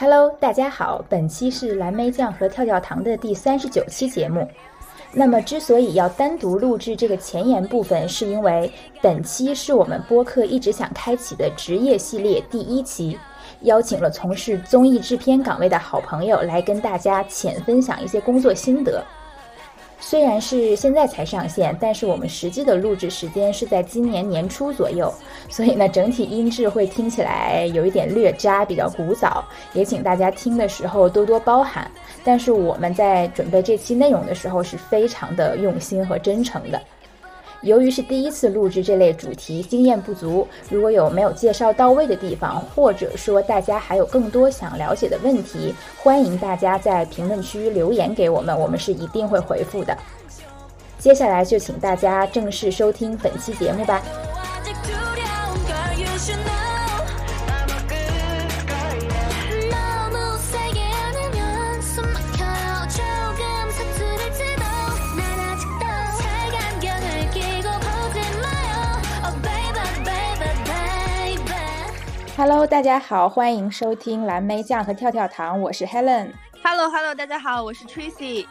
Hello，大家好，本期是蓝莓酱和跳跳糖的第三十九期节目。那么，之所以要单独录制这个前言部分，是因为本期是我们播客一直想开启的职业系列第一期，邀请了从事综艺制片岗位的好朋友来跟大家浅分享一些工作心得。虽然是现在才上线，但是我们实际的录制时间是在今年年初左右，所以呢，整体音质会听起来有一点略渣，比较古早，也请大家听的时候多多包涵。但是我们在准备这期内容的时候是非常的用心和真诚的。由于是第一次录制这类主题，经验不足。如果有没有介绍到位的地方，或者说大家还有更多想了解的问题，欢迎大家在评论区留言给我们，我们是一定会回复的。接下来就请大家正式收听本期节目吧。Hello，大家好，欢迎收听蓝莓酱和跳跳糖，我是 Helen。Hello，Hello，大家好，我是 Tracy。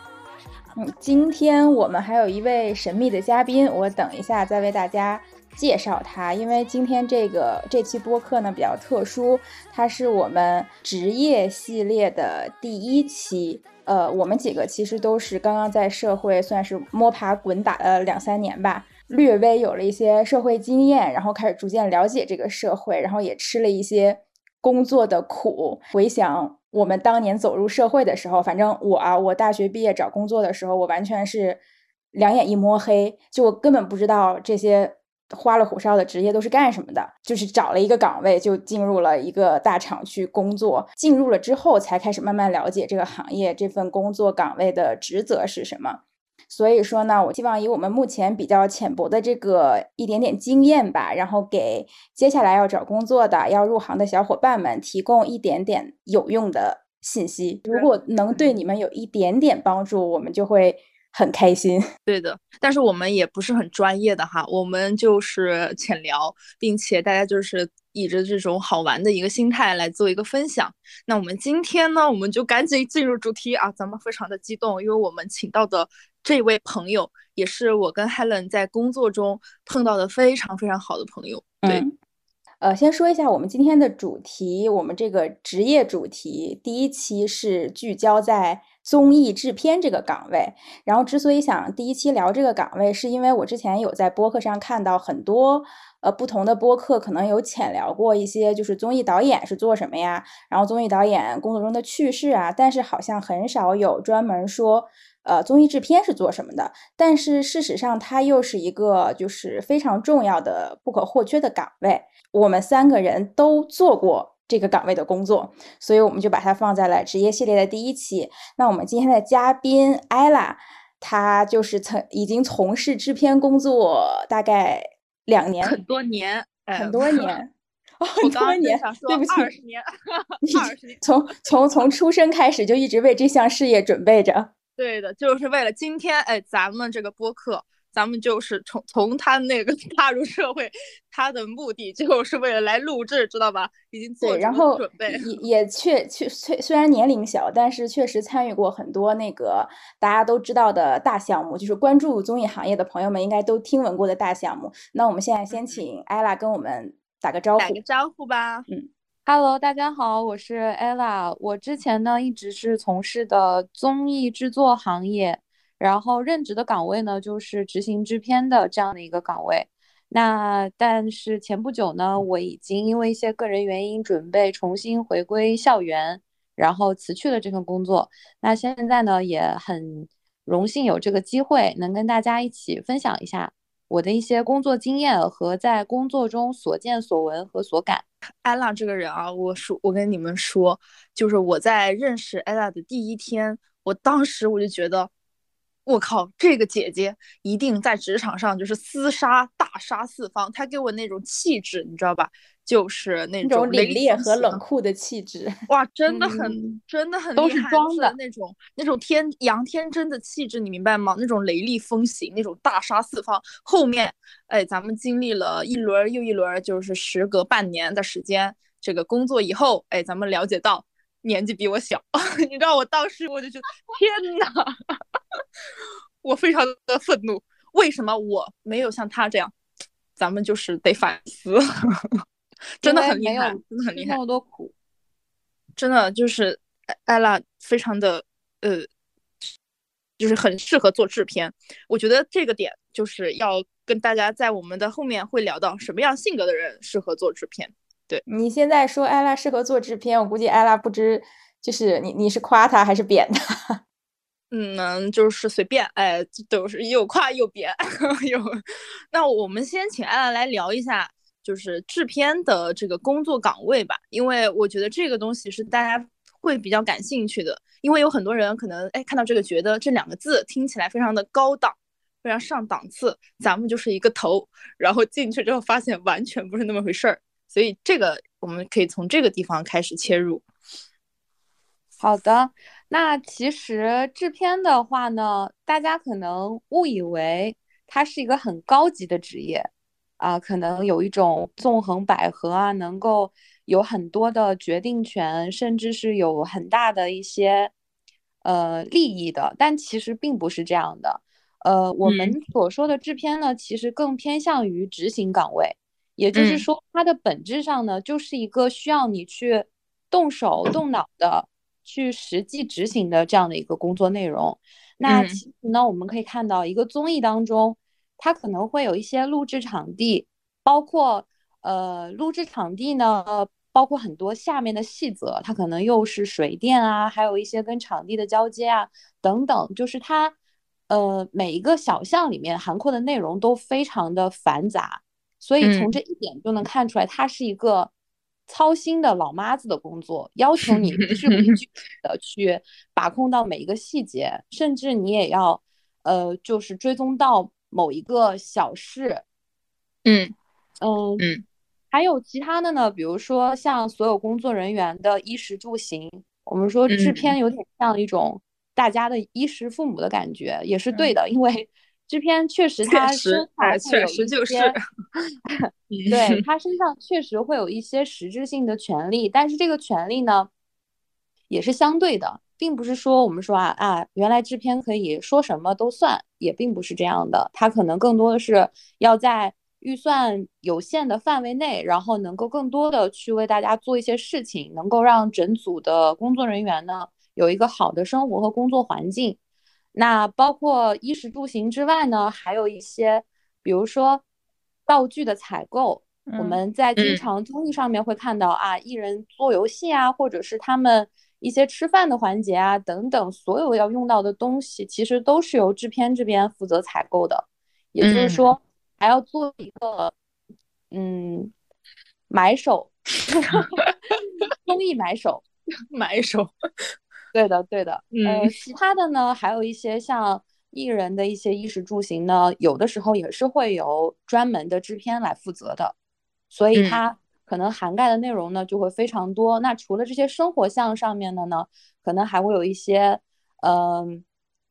嗯，今天我们还有一位神秘的嘉宾，我等一下再为大家介绍他。因为今天这个这期播客呢比较特殊，它是我们职业系列的第一期。呃，我们几个其实都是刚刚在社会算是摸爬滚打了两三年吧。略微有了一些社会经验，然后开始逐渐了解这个社会，然后也吃了一些工作的苦。回想我们当年走入社会的时候，反正我啊，我大学毕业找工作的时候，我完全是两眼一摸黑，就根本不知道这些花里胡哨的职业都是干什么的。就是找了一个岗位，就进入了一个大厂去工作。进入了之后，才开始慢慢了解这个行业，这份工作岗位的职责是什么。所以说呢，我希望以我们目前比较浅薄的这个一点点经验吧，然后给接下来要找工作的、要入行的小伙伴们提供一点点有用的信息。如果能对你们有一点点帮助，我们就会很开心。对的，但是我们也不是很专业的哈，我们就是浅聊，并且大家就是以着这种好玩的一个心态来做一个分享。那我们今天呢，我们就赶紧进入主题啊！咱们非常的激动，因为我们请到的。这位朋友也是我跟 Helen 在工作中碰到的非常非常好的朋友。对，呃，先说一下我们今天的主题，我们这个职业主题第一期是聚焦在综艺制片这个岗位。然后，之所以想第一期聊这个岗位，是因为我之前有在播客上看到很多呃不同的播客，可能有浅聊过一些，就是综艺导演是做什么呀，然后综艺导演工作中的趣事啊，但是好像很少有专门说。呃，综艺制片是做什么的？但是事实上，它又是一个就是非常重要的、不可或缺的岗位。我们三个人都做过这个岗位的工作，所以我们就把它放在了职业系列的第一期。那我们今天的嘉宾艾拉，她就是曾已经从事制片工作大概两年，很多年，很多年，很多年。对不起 二十年，二十年，从从从出生开始就一直为这项事业准备着。对的，就是为了今天，哎，咱们这个播客，咱们就是从从他那个 踏入社会，他的目的就是为了来录制，知道吧？已经做准备，也 也确确虽虽然年龄小，但是确实参与过很多那个大家都知道的大项目，就是关注综艺行业的朋友们应该都听闻过的大项目。那我们现在先请艾拉跟我们打个招呼，打个招呼吧，嗯。Hello，大家好，我是 Ella。我之前呢一直是从事的综艺制作行业，然后任职的岗位呢就是执行制片的这样的一个岗位。那但是前不久呢，我已经因为一些个人原因准备重新回归校园，然后辞去了这份工作。那现在呢也很荣幸有这个机会能跟大家一起分享一下。我的一些工作经验和在工作中所见所闻和所感。艾拉这个人啊，我说我跟你们说，就是我在认识艾拉的第一天，我当时我就觉得，我靠，这个姐姐一定在职场上就是厮杀大杀四方。她给我那种气质，你知道吧？就是那种凛冽和冷酷的气质，哇，真的很，真的很都是装的那种，那种天杨天真的气质，你明白吗？那种雷厉风行，那种大杀四方。后面，哎，咱们经历了一轮又一轮，就是时隔半年的时间，这个工作以后，哎，咱们了解到年纪比我小，你知道我当时我就觉得天呐，我非常的愤怒，为什么我没有像他这样？咱们就是得反思，真的很厉害，真的很厉害，那么多苦，真的就是艾拉非常的呃，就是很适合做制片。我觉得这个点就是要跟大家在我们的后面会聊到什么样性格的人适合做制片。对你现在说艾拉适合做制片，我估计艾拉不知就是你你是夸他还是贬他？嗯，就是随便，哎，都是又夸又贬，有。那我们先请艾拉来聊一下，就是制片的这个工作岗位吧，因为我觉得这个东西是大家会比较感兴趣的，因为有很多人可能哎看到这个觉得这两个字听起来非常的高档，非常上档次，咱们就是一个头，然后进去之后发现完全不是那么回事儿。所以这个我们可以从这个地方开始切入。好的，那其实制片的话呢，大家可能误以为它是一个很高级的职业啊，可能有一种纵横捭阖啊，能够有很多的决定权，甚至是有很大的一些呃利益的。但其实并不是这样的。呃，我们所说的制片呢，其实更偏向于执行岗位。也就是说，它的本质上呢，就是一个需要你去动手动脑的去实际执行的这样的一个工作内容。那其实呢，我们可以看到一个综艺当中，它可能会有一些录制场地，包括呃录制场地呢，包括很多下面的细则，它可能又是水电啊，还有一些跟场地的交接啊等等，就是它呃每一个小项里面涵括的内容都非常的繁杂。所以从这一点就能看出来，它是一个操心的老妈子的工作，要求你一句一句的去把控到每一个细节，甚至你也要呃，就是追踪到某一个小事。嗯嗯嗯，还有其他的呢，比如说像所有工作人员的衣食住行，我们说制片有点像一种大家的衣食父母的感觉，也是对的，因为。制片确实，他身上确实就是，对他身上确实会有一些实质性的权利，但是这个权利呢，也是相对的，并不是说我们说啊啊，原来制片可以说什么都算，也并不是这样的，他可能更多的是要在预算有限的范围内，然后能够更多的去为大家做一些事情，能够让整组的工作人员呢有一个好的生活和工作环境。那包括衣食住行之外呢，还有一些，比如说道具的采购，我们在经常综艺上面会看到啊，艺人做游戏啊，或者是他们一些吃饭的环节啊等等，所有要用到的东西，其实都是由制片这边负责采购的。也就是说，还要做一个嗯买手，综艺买手，买手。对的，对的，呃，其他的呢，还有一些像艺人的一些衣食住行呢，有的时候也是会由专门的制片来负责的，所以它可能涵盖的内容呢就会非常多。那除了这些生活项上面的呢，可能还会有一些嗯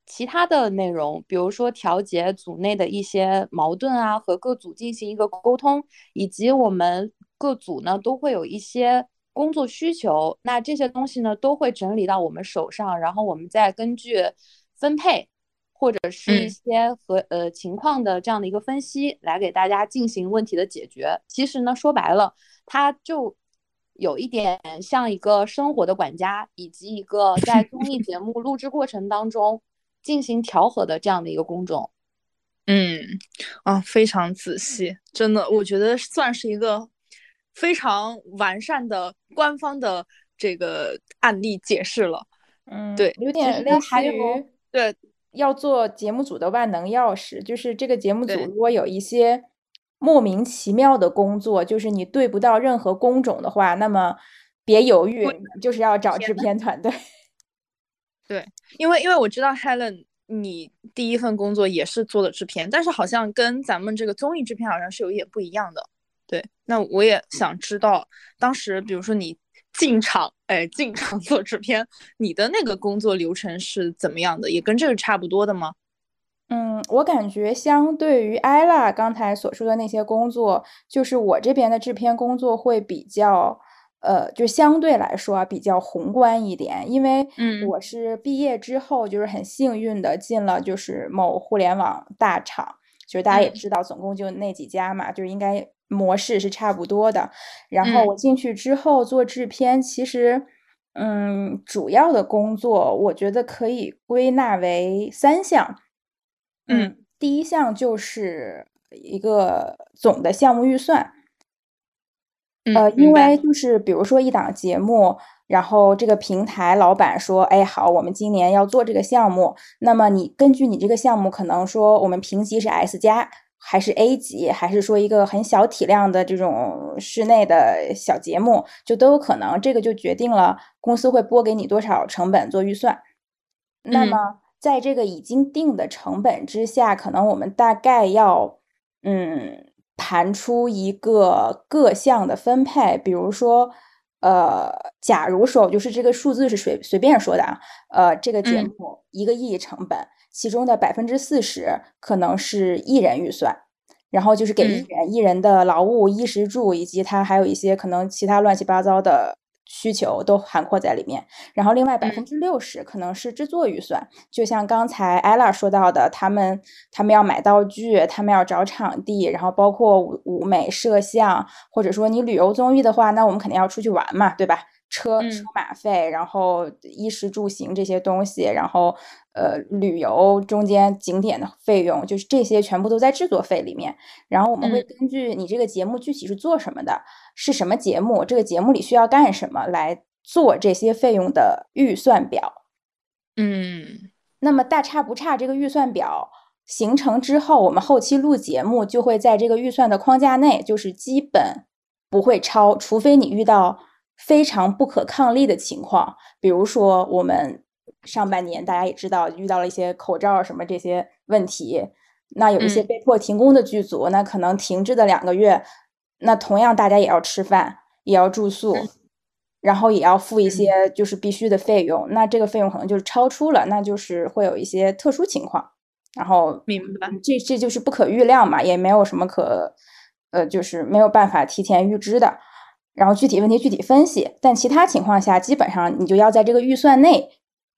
其他的内容，比如说调节组内的一些矛盾啊，和各组进行一个沟通，以及我们各组呢都会有一些。工作需求，那这些东西呢都会整理到我们手上，然后我们再根据分配或者是一些和呃情况的这样的一个分析，来给大家进行问题的解决。其实呢，说白了，它就有一点像一个生活的管家，以及一个 在综艺节目录制过程当中进行调和的这样的一个工种。嗯，啊，非常仔细，真的，我觉得算是一个。非常完善的官方的这个案例解释了，嗯，对，有点类似于对要做节目组的万能钥匙，就是这个节目组如果有一些莫名其妙的工作，就是你对不到任何工种的话，那么别犹豫，就是要找制片团队。对，因为因为我知道 Helen，你第一份工作也是做的制片，但是好像跟咱们这个综艺制片好像是有一点不一样的。对，那我也想知道，当时比如说你进场，哎，进场做制片，你的那个工作流程是怎么样的？也跟这个差不多的吗？嗯，我感觉相对于艾拉刚才所说的那些工作，就是我这边的制片工作会比较呃，就相对来说比较宏观一点，因为我是毕业之后就是很幸运的进了就是某互联网大厂，就是大家也知道，总共就那几家嘛，就是应该模式是差不多的。然后我进去之后做制片，其实嗯，主要的工作我觉得可以归纳为三项。嗯，第一项就是一个总的项目预算。呃，因为就是比如说一档节目，然后这个平台老板说，哎，好，我们今年要做这个项目，那么你根据你这个项目，可能说我们评级是 S 加，还是 A 级，还是说一个很小体量的这种室内的小节目，就都有可能，这个就决定了公司会拨给你多少成本做预算。那么在这个已经定的成本之下，可能我们大概要，嗯。盘出一个各项的分配，比如说，呃，假如说就是这个数字是随随便说的啊，呃，这个节目一个亿成本，其中的百分之四十可能是艺人预算，然后就是给艺人艺人的劳务、衣食住，以及他还有一些可能其他乱七八糟的。需求都涵括在里面，然后另外百分之六十可能是制作预算，就像刚才 ella 说到的，他们他们要买道具，他们要找场地，然后包括舞舞美、摄像，或者说你旅游综艺的话，那我们肯定要出去玩嘛，对吧？车车马费，然后衣食住行这些东西，然后呃旅游中间景点的费用，就是这些全部都在制作费里面。然后我们会根据你这个节目具体是做什么的，是什么节目，这个节目里需要干什么来做这些费用的预算表。嗯，那么大差不差这个预算表形成之后，我们后期录节目就会在这个预算的框架内，就是基本不会超，除非你遇到。非常不可抗力的情况，比如说我们上半年大家也知道遇到了一些口罩什么这些问题，那有一些被迫停工的剧组，那可能停滞的两个月，那同样大家也要吃饭，也要住宿，然后也要付一些就是必须的费用，那这个费用可能就是超出了，那就是会有一些特殊情况，然后明白，这这就是不可预料嘛，也没有什么可呃，就是没有办法提前预知的。然后具体问题具体分析，但其他情况下，基本上你就要在这个预算内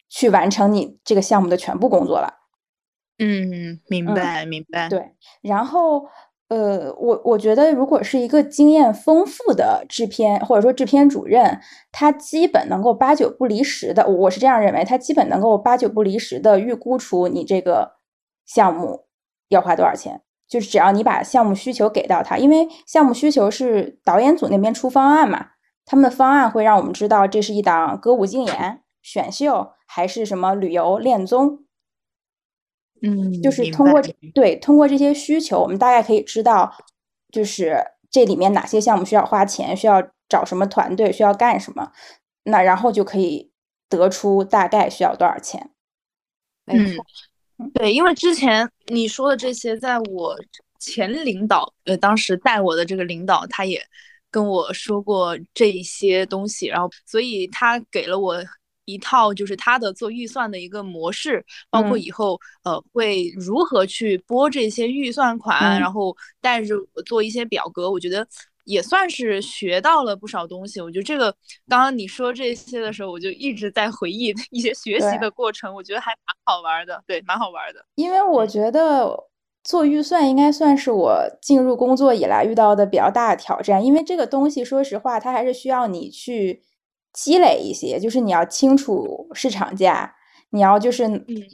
去完成你这个项目的全部工作了。嗯，明白明白。对，然后呃，我我觉得如果是一个经验丰富的制片或者说制片主任，他基本能够八九不离十的，我是这样认为，他基本能够八九不离十的预估出你这个项目要花多少钱。就是只要你把项目需求给到他，因为项目需求是导演组那边出方案嘛，他们的方案会让我们知道这是一档歌舞竞演、选秀还是什么旅游恋综。嗯，就是通过对通过这些需求，我们大概可以知道，就是这里面哪些项目需要花钱，需要找什么团队，需要干什么，那然后就可以得出大概需要多少钱。没错。对，因为之前你说的这些，在我前领导，呃，当时带我的这个领导，他也跟我说过这一些东西，然后，所以他给了我一套，就是他的做预算的一个模式，包括以后，呃，会如何去拨这些预算款，然后带着我做一些表格，我觉得。也算是学到了不少东西。我觉得这个刚刚你说这些的时候，我就一直在回忆一些学习的过程，我觉得还蛮好玩的。对，蛮好玩的。因为我觉得做预算应该算是我进入工作以来遇到的比较大的挑战，因为这个东西说实话，它还是需要你去积累一些，就是你要清楚市场价，你要就是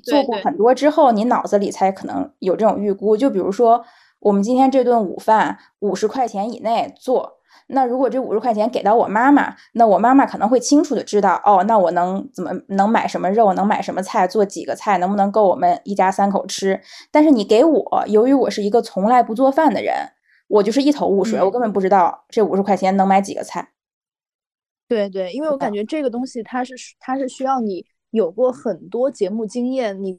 做过很多之后，你脑子里才可能有这种预估。就比如说。我们今天这顿午饭五十块钱以内做，那如果这五十块钱给到我妈妈，那我妈妈可能会清楚的知道，哦，那我能怎么能买什么肉，能买什么菜，做几个菜，能不能够我们一家三口吃？但是你给我，由于我是一个从来不做饭的人，我就是一头雾水，我根本不知道这五十块钱能买几个菜。对对，因为我感觉这个东西它是它是需要你有过很多节目经验，你。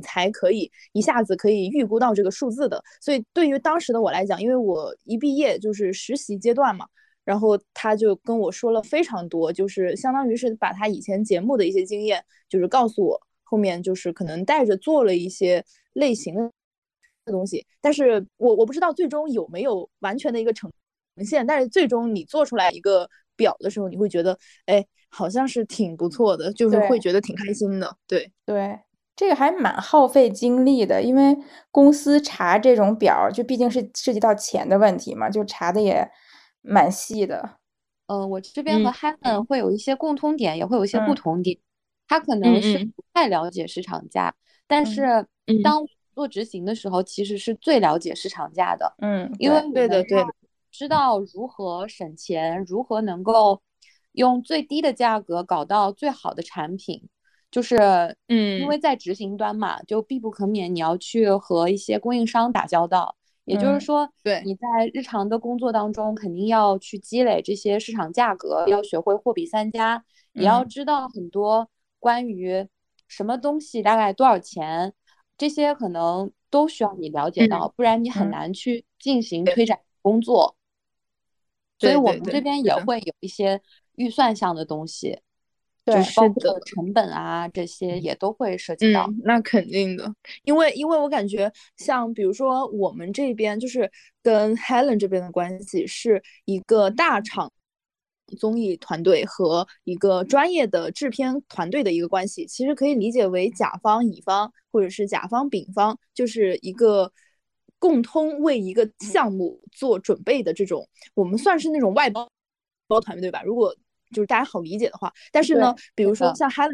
才可以一下子可以预估到这个数字的，所以对于当时的我来讲，因为我一毕业就是实习阶段嘛，然后他就跟我说了非常多，就是相当于是把他以前节目的一些经验，就是告诉我，后面就是可能带着做了一些类型的东西，但是我我不知道最终有没有完全的一个呈现，但是最终你做出来一个。表的时候，你会觉得，哎，好像是挺不错的，就是会觉得挺开心的。对对，这个还蛮耗费精力的，因为公司查这种表，就毕竟是涉及到钱的问题嘛，就查的也蛮细的。呃，我这边和 Helen 会有一些共通点，也会有一些不同点。他可能是不太了解市场价，但是当做执行的时候，其实是最了解市场价的。嗯，因为对的对。知道如何省钱，如何能够用最低的价格搞到最好的产品，就是嗯，因为在执行端嘛，就必不可免你要去和一些供应商打交道。也就是说，对。你在日常的工作当中，肯定要去积累这些市场价格，要学会货比三家，也要知道很多关于什么东西大概多少钱，这些可能都需要你了解到，不然你很难去进行推展工作。所以我们这边也会有一些预算项的东西，就是包括成本啊这些也都会涉及到。那肯定的，因为因为我感觉像比如说我们这边就是跟 Helen 这边的关系是一个大厂综艺团队和一个专业的制片团队的一个关系，其实可以理解为甲方乙方或者是甲方丙方，就是一个。共通为一个项目做准备的这种，我们算是那种外包包团队吧？如果就是大家好理解的话，但是呢，比如说像哈，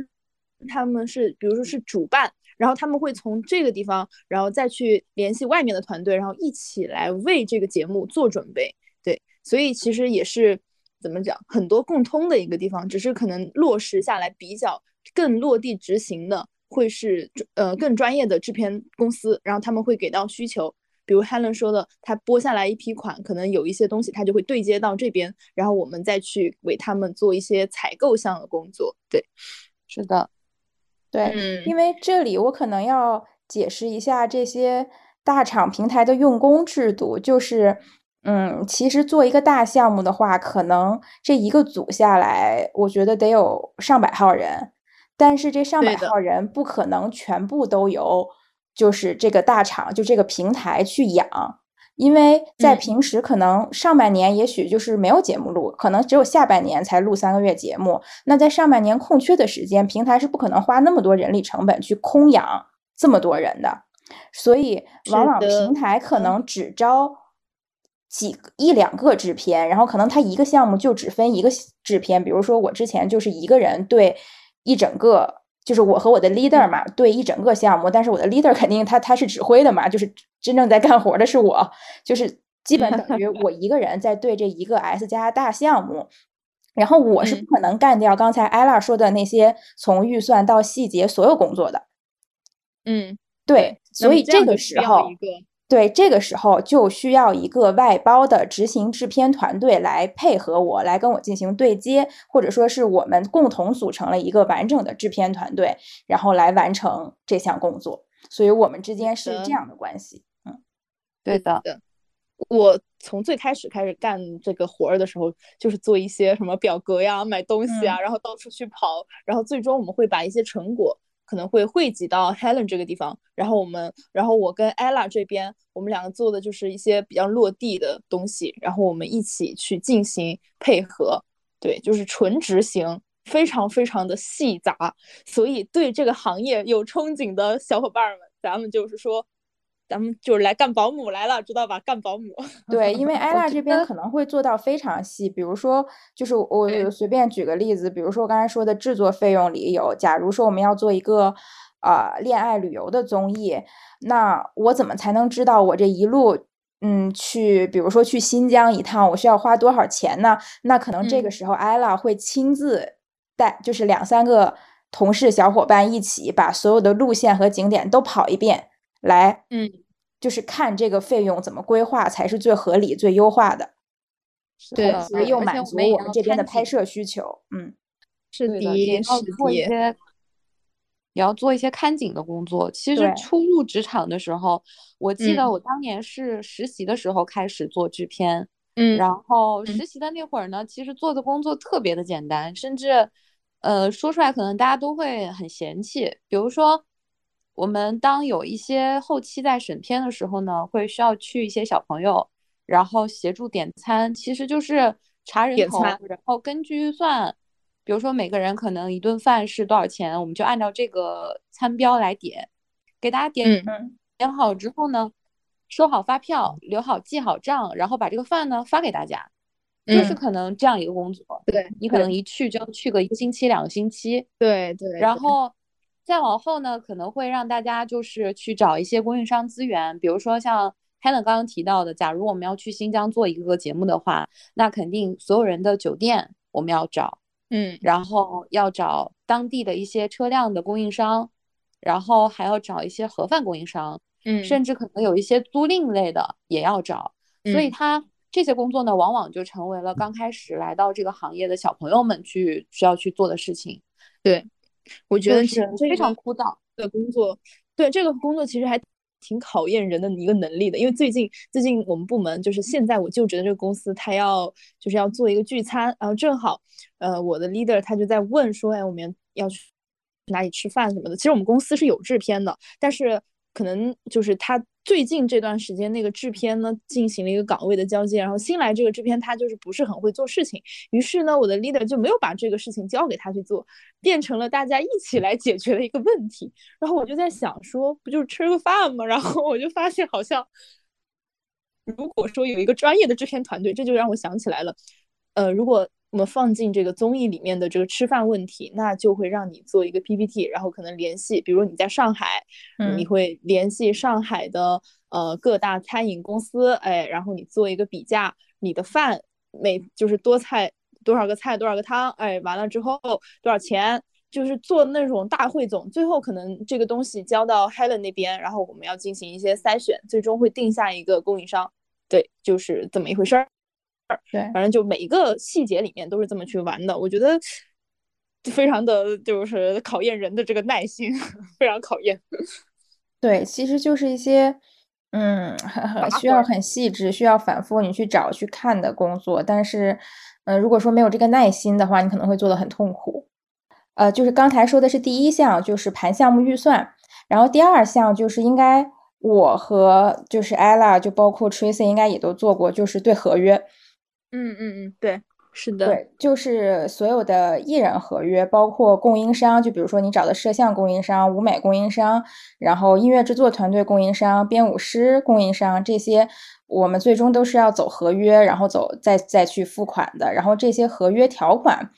他们是比如说是主办，然后他们会从这个地方，然后再去联系外面的团队，然后一起来为这个节目做准备。对，所以其实也是怎么讲，很多共通的一个地方，只是可能落实下来比较更落地执行的，会是呃更专业的制片公司，然后他们会给到需求。比如 Helen 说的，他拨下来一批款，可能有一些东西他就会对接到这边，然后我们再去为他们做一些采购项的工作。对，是的，对，因为这里我可能要解释一下这些大厂平台的用工制度，就是，嗯，其实做一个大项目的话，可能这一个组下来，我觉得得有上百号人，但是这上百号人不可能全部都由。就是这个大厂，就这个平台去养，因为在平时可能上半年也许就是没有节目录，可能只有下半年才录三个月节目。那在上半年空缺的时间，平台是不可能花那么多人力成本去空养这么多人的，所以往往平台可能只招几一两个制片，然后可能他一个项目就只分一个制片。比如说我之前就是一个人对一整个。就是我和我的 leader 嘛，对一整个项目，但是我的 leader 肯定他他是指挥的嘛，就是真正在干活的是我，就是基本等于我一个人在对这一个 S 加大项目，然后我是不可能干掉刚才 ella 说的那些从预算到细节所有工作的。嗯，对，所以这个时候。对，这个时候就需要一个外包的执行制片团队来配合我，来跟我进行对接，或者说是我们共同组成了一个完整的制片团队，然后来完成这项工作。所以我们之间是这样的关系。嗯，对的。我从最开始开始干这个活儿的时候，就是做一些什么表格呀、买东西啊，然后到处去跑，然后最终我们会把一些成果。可能会汇集到 Helen 这个地方，然后我们，然后我跟 Ella 这边，我们两个做的就是一些比较落地的东西，然后我们一起去进行配合，对，就是纯执行，非常非常的细杂，所以对这个行业有憧憬的小伙伴们，咱们就是说。咱们就是来干保姆来了，知道吧？干保姆。对，因为 艾拉这边可能会做到非常细，比如说，就是我随便举个例子，比如说我刚才说的制作费用里有，假如说我们要做一个啊恋爱旅游的综艺，那我怎么才能知道我这一路嗯去，比如说去新疆一趟，我需要花多少钱呢？那可能这个时候艾拉会亲自带，就是两三个同事小伙伴一起把所有的路线和景点都跑一遍。来，嗯，就是看这个费用怎么规划才是最合理、最优化的，对，同时又满足我们这边的拍摄需求。嗯，是的，也要做一些，也要做一些看景的工作。其实初入职场的时候，我记得我当年是实习的时候开始做制片，嗯，然后实习的那会儿呢，其实做的工作特别的简单，甚至，呃，说出来可能大家都会很嫌弃，比如说。我们当有一些后期在审片的时候呢，会需要去一些小朋友，然后协助点餐，其实就是查人头，然后根据预算，比如说每个人可能一顿饭是多少钱，我们就按照这个餐标来点，给大家点点好之后呢，收好发票，留好记好账，然后把这个饭呢发给大家，就是可能这样一个工作。对你可能一去就要去个一个星期、两个星期。对对。然后再往后呢，可能会让大家就是去找一些供应商资源，比如说像。Helen 刚刚提到的，假如我们要去新疆做一个节目的话，那肯定所有人的酒店我们要找，嗯，然后要找当地的一些车辆的供应商，然后还要找一些盒饭供应商，嗯，甚至可能有一些租赁类的也要找。所以他这些工作呢，往往就成为了刚开始来到这个行业的小朋友们去需要去做的事情。对，我觉得是非常枯燥的工作。对这个工作其实还。挺考验人的一个能力的，因为最近最近我们部门就是现在我就职的这个公司，他要就是要做一个聚餐，然后正好，呃，我的 leader 他就在问说，哎，我们要去哪里吃饭什么的。其实我们公司是有制片的，但是。可能就是他最近这段时间那个制片呢进行了一个岗位的交接，然后新来这个制片他就是不是很会做事情，于是呢我的 leader 就没有把这个事情交给他去做，变成了大家一起来解决的一个问题。然后我就在想说，不就是吃个饭吗？然后我就发现好像，如果说有一个专业的制片团队，这就让我想起来了，呃，如果。我们放进这个综艺里面的这个吃饭问题，那就会让你做一个 PPT，然后可能联系，比如你在上海，你会联系上海的呃各大餐饮公司，哎，然后你做一个比价，你的饭每就是多菜多少个菜多少个汤，哎，完了之后多少钱，就是做那种大汇总，最后可能这个东西交到 Helen 那边，然后我们要进行一些筛选，最终会定下一个供应商，对，就是这么一回事儿。对，反正就每一个细节里面都是这么去玩的，我觉得非常的就是考验人的这个耐心，非常考验。对，其实就是一些嗯，很很需要很细致，需要反复你去找去看的工作。但是，嗯，如果说没有这个耐心的话，你可能会做的很痛苦。呃，就是刚才说的是第一项，就是盘项目预算，然后第二项就是应该我和就是 Ella 就包括 Tracy 应该也都做过，就是对合约。嗯嗯嗯，对，是的，对，就是所有的艺人合约，包括供应商，就比如说你找的摄像供应商、舞美供应商，然后音乐制作团队供应商、编舞师供应商这些，我们最终都是要走合约，然后走再再去付款的。然后这些合约条款，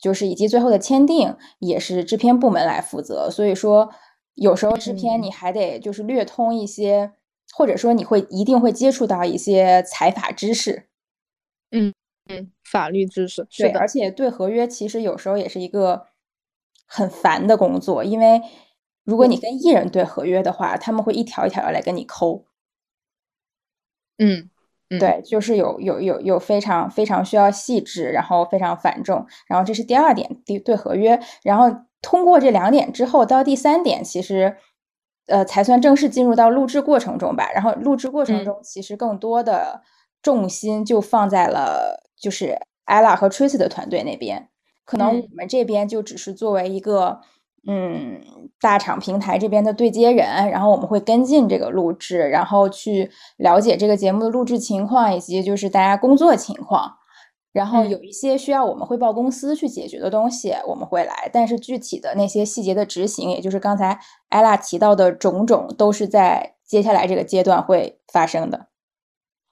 就是以及最后的签订，也是制片部门来负责。所以说，有时候制片你还得就是略通一些，或者说你会一定会接触到一些财法知识。嗯嗯，法律知识对，而且对合约其实有时候也是一个很烦的工作，因为如果你跟艺人对合约的话，他们会一条一条来跟你抠。嗯，对，就是有有有有非常非常需要细致，然后非常繁重，然后这是第二点，对对合约，然后通过这两点之后，到第三点，其实呃才算正式进入到录制过程中吧。然后录制过程中，其实更多的。重心就放在了就是 ella 和 tracy 的团队那边，可能我们这边就只是作为一个嗯大厂平台这边的对接人，然后我们会跟进这个录制，然后去了解这个节目的录制情况以及就是大家工作情况，然后有一些需要我们汇报公司去解决的东西，我们会来，但是具体的那些细节的执行，也就是刚才 ella 提到的种种，都是在接下来这个阶段会发生的。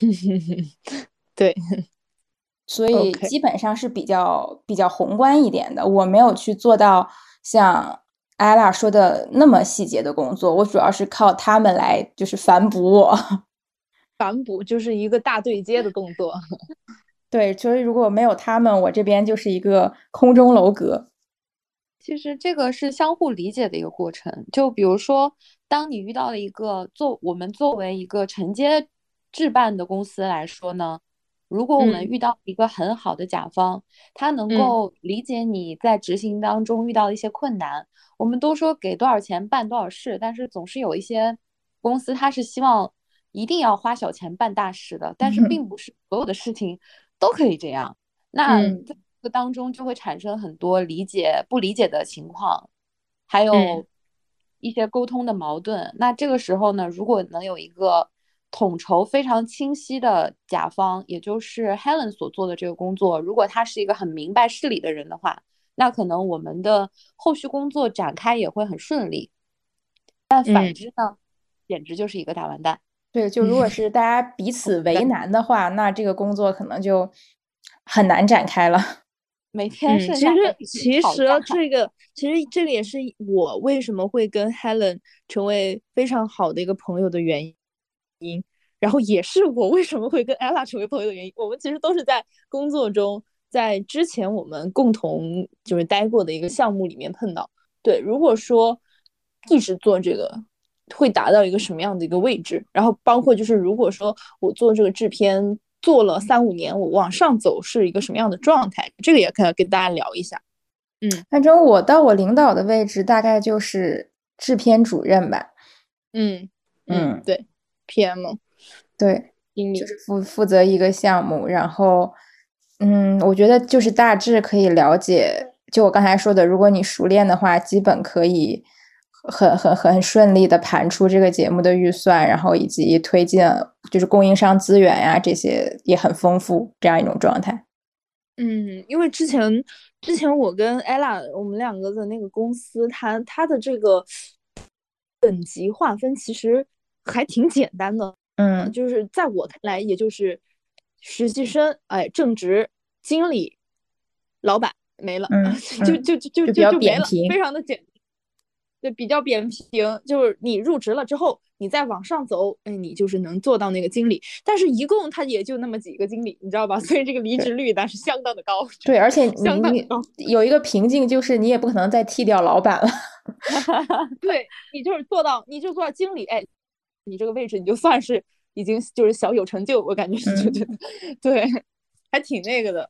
对，所以基本上是比较比较宏观一点的。我没有去做到像艾拉说的那么细节的工作，我主要是靠他们来就是反哺我。反哺就是一个大对接的动作。对，所以如果没有他们，我这边就是一个空中楼阁。其实这个是相互理解的一个过程。就比如说，当你遇到了一个做我们作为一个承接。置办的公司来说呢，如果我们遇到一个很好的甲方，他能够理解你在执行当中遇到的一些困难，我们都说给多少钱办多少事，但是总是有一些公司他是希望一定要花小钱办大事的，但是并不是所有的事情都可以这样。那这个当中就会产生很多理解不理解的情况，还有一些沟通的矛盾。那这个时候呢，如果能有一个统筹非常清晰的甲方，也就是 Helen 所做的这个工作，如果他是一个很明白事理的人的话，那可能我们的后续工作展开也会很顺利。但反之呢，简直就是一个大完蛋。对，就如果是 大家彼此为难的话，那这个工作可能就很难展开了。每天其实其实这个其实这个也是我为什么会跟 Helen 成为非常好的一个朋友的原因，然后也是我为什么会跟 Ella 成为朋友的原因。我们其实都是在工作中，在之前我们共同就是待过的一个项目里面碰到。对，如果说一直做这个。会达到一个什么样的一个位置？然后包括就是，如果说我做这个制片做了三五年，我往上走是一个什么样的状态？这个也可以跟大家聊一下。嗯，反正我到我领导的位置大概就是制片主任吧。嗯嗯，对，PM，对，就是负负责一个项目。然后，嗯，我觉得就是大致可以了解，就我刚才说的，如果你熟练的话，基本可以。很很很顺利的盘出这个节目的预算，然后以及推进就是供应商资源呀，这些也很丰富，这样一种状态。嗯，因为之前之前我跟 ella 我们两个的那个公司，它它的这个等级划分其实还挺简单的。嗯，就是在我看来，也就是实习生，哎，正职、经理、老板没了，就就就就就就没了，非常的简。对，比较扁平，就是你入职了之后，你再往上走，哎，你就是能做到那个经理。但是一共他也就那么几个经理，你知道吧？所以这个离职率那是相当的高。对，而且 你有一个瓶颈，就是你也不可能再替掉老板了。对你就是做到，你就做到经理，哎，你这个位置你就算是已经就是小有成就，我感觉就觉得，对，还挺那个的。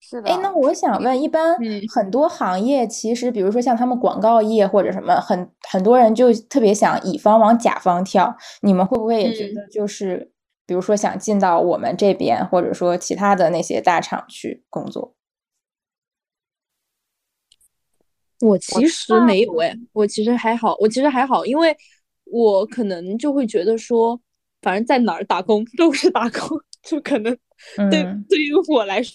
是的，哎，那我想问，一般很多行业其实，比如说像他们广告业或者什么，很很多人就特别想乙方往甲方跳。你们会不会也觉得，就是比如说想进到我们这边，或者说其他的那些大厂去工作？我其实没有哎，我其实还好，我其实还好，因为我可能就会觉得说，反正在哪儿打工都是打工，就可能对对于我来说。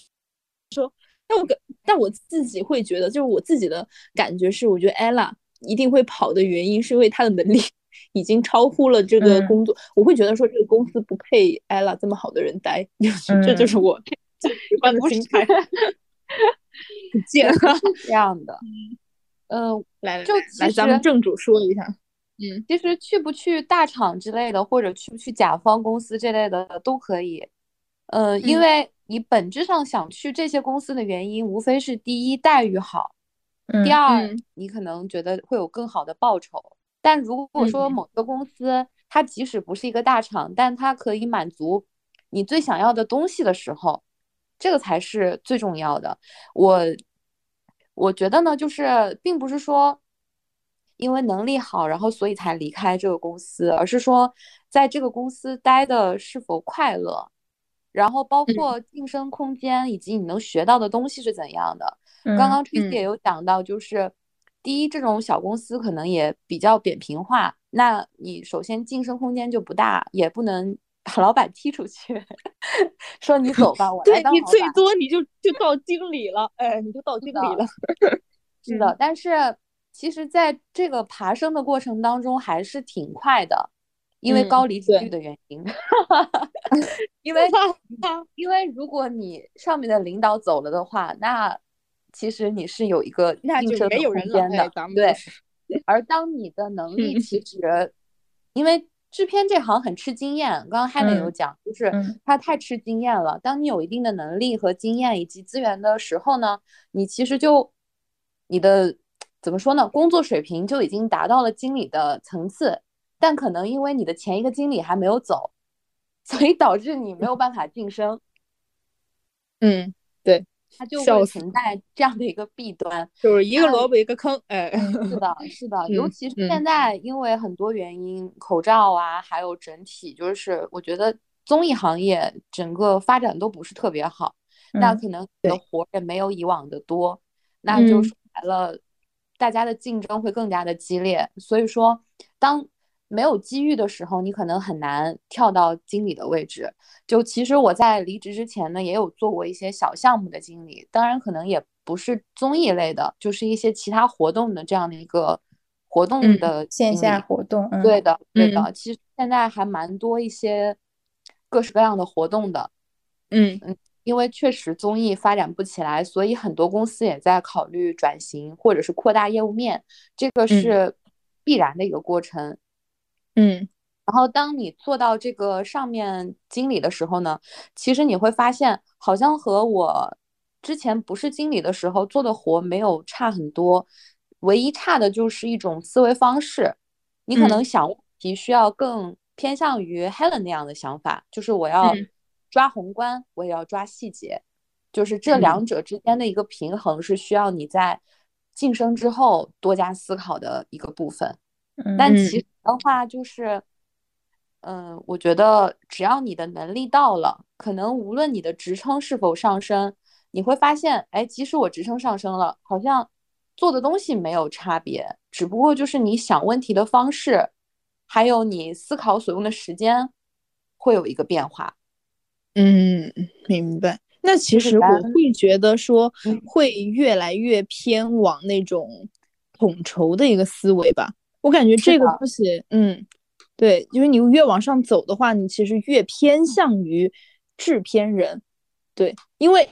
说，但我感，但我自己会觉得，就是我自己的感觉是，我觉得 ella 一定会跑的原因，是因为她的能力已经超乎了这个工作。我会觉得说，这个公司不配 ella 这么好的人待，这就是我最直观的心态。贱，这样的。嗯，来就来，咱们正主说一下。嗯，其实去不去大厂之类的，或者去不去甲方公司这类的都可以。呃，因为。你本质上想去这些公司的原因，无非是第一待遇好，第二你可能觉得会有更好的报酬。但如果说某个公司它即使不是一个大厂，但它可以满足你最想要的东西的时候，这个才是最重要的。我我觉得呢，就是并不是说因为能力好，然后所以才离开这个公司，而是说在这个公司待的是否快乐。然后包括晋升空间以及你能学到的东西是怎样的？刚刚 Tracy 也有讲到，就是第一，这种小公司可能也比较扁平化，那你首先晋升空间就不大，也不能把老板踢出去，说你走吧，我来当你最多你就就到经理了，哎，你就到经理了。是的，但是其实在这个爬升的过程当中还是挺快的。因为高离职率的原因，因为因为如果你上面的领导走了的话，那其实你是有一个晋升的空间的，对。而当你的能力其实，因为制片这行很吃经验，刚刚 Helen 有讲，就是他太吃经验了。当你有一定的能力和经验以及资源的时候呢，你其实就你的怎么说呢？工作水平就已经达到了经理的层次。但可能因为你的前一个经理还没有走，所以导致你没有办法晋升。嗯，对，它就会存在这样的一个弊端，就是一个萝卜一个坑。哎，是的，是的，尤其是现在，因为很多原因，口罩啊，还有整体就是我觉得综艺行业整个发展都不是特别好，那可能的活也没有以往的多，那就说白了，大家的竞争会更加的激烈。所以说，当没有机遇的时候，你可能很难跳到经理的位置。就其实我在离职之前呢，也有做过一些小项目的经理，当然可能也不是综艺类的，就是一些其他活动的这样的一个活动的线下活动。对的，对的。其实现在还蛮多一些各式各样的活动的。嗯嗯，因为确实综艺发展不起来，所以很多公司也在考虑转型或者是扩大业务面，这个是必然的一个过程。嗯。然后，当你做到这个上面经理的时候呢，其实你会发现，好像和我之前不是经理的时候做的活没有差很多，唯一差的就是一种思维方式。你可能想问题需要更偏向于 Helen 那样的想法，就是我要抓宏观，我也要抓细节，就是这两者之间的一个平衡是需要你在晋升之后多加思考的一个部分。但其实的话，就是。嗯，我觉得只要你的能力到了，可能无论你的职称是否上升，你会发现，哎，即使我职称上升了，好像做的东西没有差别，只不过就是你想问题的方式，还有你思考所用的时间会有一个变化。嗯，明白。那其实我会觉得说，会越来越偏往那种统筹的一个思维吧。我感觉这个东西，嗯。对，因为你越往上走的话，你其实越偏向于制片人。对，因为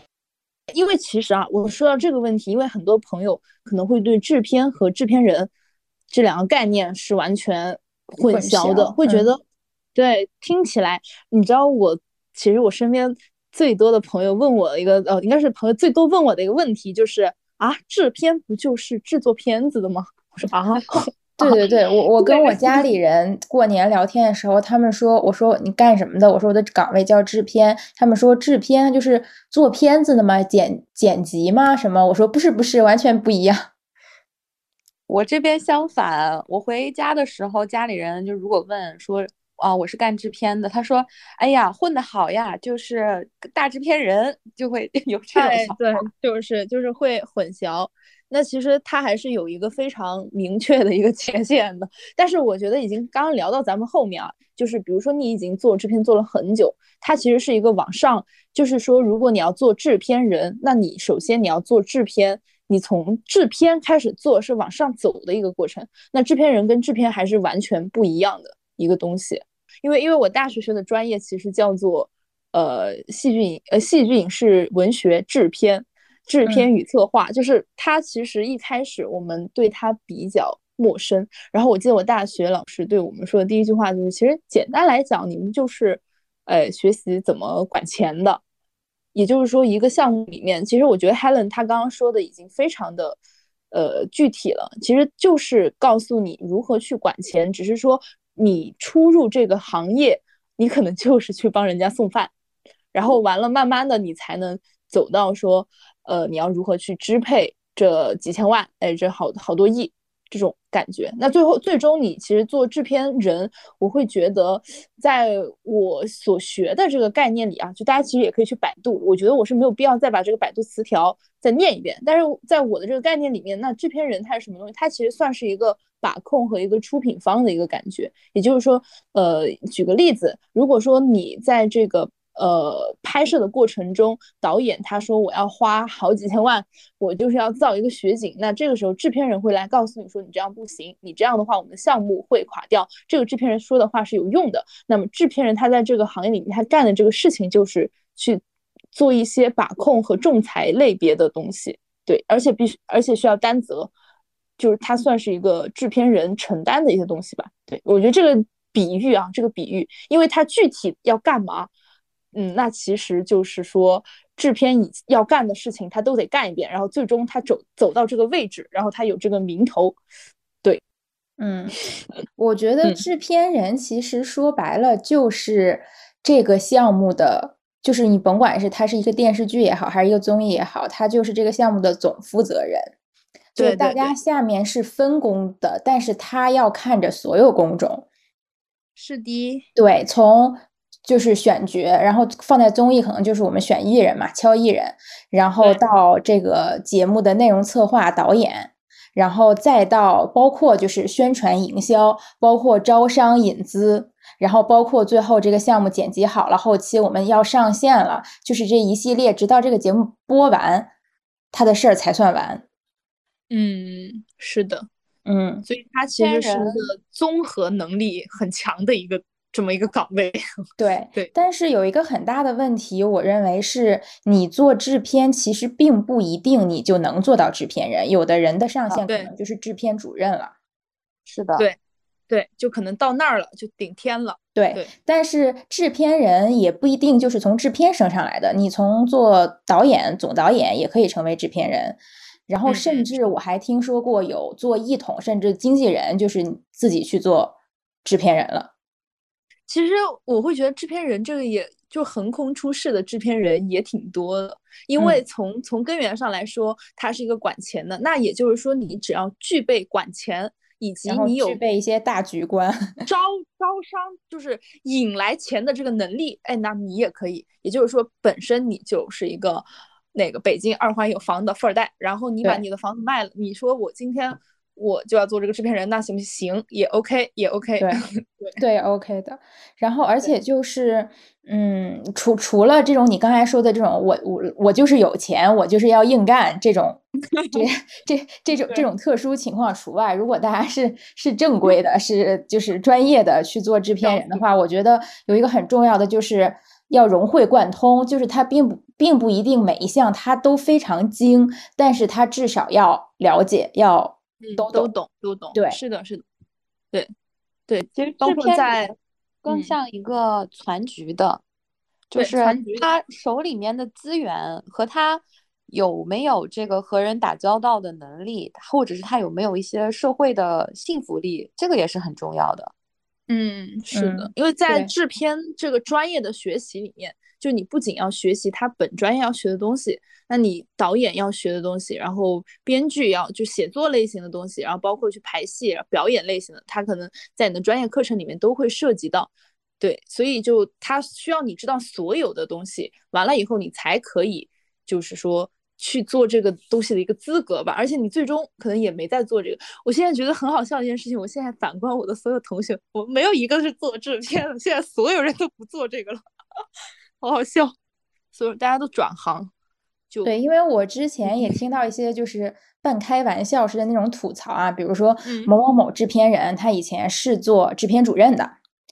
因为其实啊，我说到这个问题，因为很多朋友可能会对制片和制片人这两个概念是完全混淆的，会觉得对，听起来，你知道我其实我身边最多的朋友问我一个呃，应该是朋友最多问我的一个问题就是啊，制片不就是制作片子的吗？我说啊。对对对，我 我跟我家里人过年聊天的时候，他们说，我说你干什么的？我说我的岗位叫制片，他们说制片就是做片子的吗？剪剪辑吗？什么？我说不是不是，完全不一样。我这边相反，我回家的时候，家里人就如果问说啊，我是干制片的，他说，哎呀，混得好呀，就是大制片人，就会 有这种想法，对，就是就是会混淆。那其实它还是有一个非常明确的一个 界限的，但是我觉得已经刚刚聊到咱们后面啊，就是比如说你已经做制片做了很久，它其实是一个往上，就是说如果你要做制片人，那你首先你要做制片，你从制片开始做是往上走的一个过程。那制片人跟制片还是完全不一样的一个东西，因为因为我大学学的专业其实叫做呃戏剧影呃戏剧影视文学制片。制片与策划，就是它。其实一开始我们对它比较陌生。然后我记得我大学老师对我们说的第一句话就是：其实简单来讲，你们就是，呃，学习怎么管钱的。也就是说，一个项目里面，其实我觉得 Helen 他刚刚说的已经非常的，呃，具体了。其实就是告诉你如何去管钱。只是说你初入这个行业，你可能就是去帮人家送饭，然后完了，慢慢的你才能走到说。呃，你要如何去支配这几千万？哎，这好好多亿这种感觉。那最后最终你其实做制片人，我会觉得，在我所学的这个概念里啊，就大家其实也可以去百度。我觉得我是没有必要再把这个百度词条再念一遍。但是在我的这个概念里面，那制片人他是什么东西？他其实算是一个把控和一个出品方的一个感觉。也就是说，呃，举个例子，如果说你在这个。呃，拍摄的过程中，导演他说我要花好几千万，我就是要造一个雪景。那这个时候，制片人会来告诉你说，你这样不行，你这样的话，我们的项目会垮掉。这个制片人说的话是有用的。那么，制片人他在这个行业里面，他干的这个事情就是去做一些把控和仲裁类别的东西，对，而且必须，而且需要担责，就是他算是一个制片人承担的一些东西吧。对我觉得这个比喻啊，这个比喻，因为他具体要干嘛？嗯，那其实就是说，制片你要干的事情，他都得干一遍，然后最终他走走到这个位置，然后他有这个名头。对，嗯，我觉得制片人其实说白了就是这个项目的，就是你甭管是它是一个电视剧也好，还是一个综艺也好，它就是这个项目的总负责人。对，大家下面是分工的，但是他要看着所有工种。是的，对，从。就是选角，然后放在综艺可能就是我们选艺人嘛，敲艺人，然后到这个节目的内容策划、导演，然后再到包括就是宣传营销，包括招商引资，然后包括最后这个项目剪辑好了，后期我们要上线了，就是这一系列，直到这个节目播完，他的事儿才算完。嗯，是的，嗯，所以他其实是一个综合能力很强的一个这么一个岗位。对对，但是有一个很大的问题，我认为是你做制片，其实并不一定你就能做到制片人，有的人的上限可能就是制片主任了。是的，对对，就可能到那儿了，就顶天了。对，对但是制片人也不一定就是从制片升上来的，你从做导演、总导演也可以成为制片人。然后嗯甚嗯至我还听说过有做一统，甚至经纪人就是自己去做制片人了。其实我会觉得制片人这个也就横空出世的制片人也挺多的，因为嗯。从从根源上来说，他是一个管钱的，那也就是说你只要具备管钱，以及你有具备一些大局观，招招商就是引来钱的这个能力，哎，那你也可以。也就是说，本身你就是一个那个北京二环有房的富二代，然后你把你的房子卖了，你说我今天我就要做这个制片人，那行不行？也 OK，也 OK。对对，OK 的。然后，而且就是，嗯，除除了这种你刚才说的这种，我我我就是有钱，我就是要硬干这种，这这这种这种特殊情况除外。如果大家是是正规的，是就是专业的去做制片人的话，我觉得有一个很重要的就是要融会贯通，就是他并不并不一定每一项他都非常精，但是他至少要了解，要嗯，都懂都懂，都懂。对是的，是的，对对，其实包制片括在更嗯像一个全局的，就是他手里面的资源和他有没有这个和人打交道的能力，或者是他有没有一些社会的幸福力，这个也是很重要的。嗯，是的嗯，因为在制片这个专业的学习里面，就你不仅要学习他本专业要学的东西，那你导演要学的东西，然后编剧要就写作类型的东西，然后包括去排戏、表演类型的，他可能在你的专业课程里面都会涉及到。对，所以就他需要你知道所有的东西，完了以后你才可以，就是说去做这个东西的一个资格吧。而且你最终可能也没在做这个。我现在觉得很好笑的一件事情，我现在反观我的所有同学，我没有一个是做制片的，现在所有人都不做这个了，好好笑。所以大家都转行，就对，因为我之前也听到一些就是半开玩笑似的那种吐槽啊，比如说嗯。某某某制片人，他以前是做制片主任的，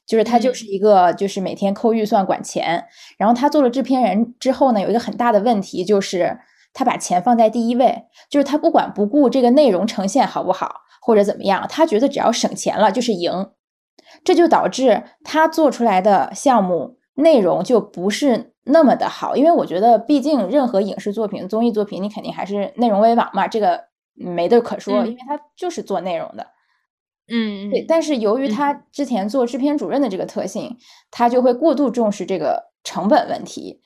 就是他就嗯。是一个就是每天扣预算管钱，然后他做了制片人之后呢，有一个很大的问题就是他把钱放在第一位，就是他不管不顾这个内容呈现好不好或者怎么样，他觉得只要省钱了就是赢，这就导致他做出来的项目内容就不是那么的好，因为我觉得，毕竟任何影视作品、综艺作品，你肯定还是内容为王嘛，这个没得可说，嗯因为他就是做内容的。嗯，对，但是由于嗯他之前做制片主任的这个特性，他就会过度重视这个成本问题。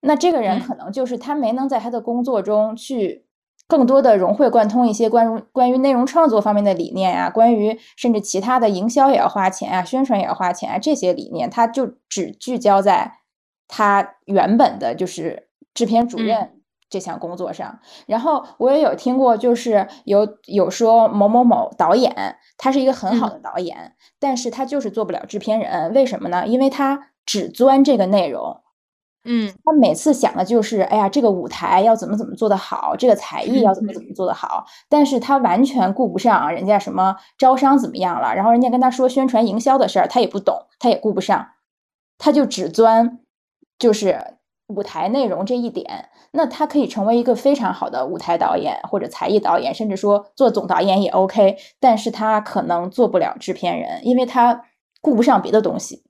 那这个人嗯可能就是他没能在他的工作中去更多的融会贯通一些关于关于内容创作方面的理念呀、关于甚至其他的营销也要花钱啊，宣传也要花钱啊这些理念，他就只聚焦在他原本的就是制片主嗯任这项工作上。然后我也有听过，就是有有说某某某导演，他是一个很好嗯的导演，但是他就是做不了制片人，为什么呢？因为他只钻这个内容，嗯。他每次想的就是，哎呀，这个舞台要怎么怎么做得好，这个才艺要怎么怎么做得好，但是他完全顾不上人家什么招商怎么样了，然后人家跟他说宣传营销的事儿，他也不懂，他也顾不上，他就只钻就是舞台内容这一点。那他可以成为一个非常好的舞台导演或者才艺导演，甚至说做总导演也 OK，但是他可能做不了制片人，因为他顾不上别的东西。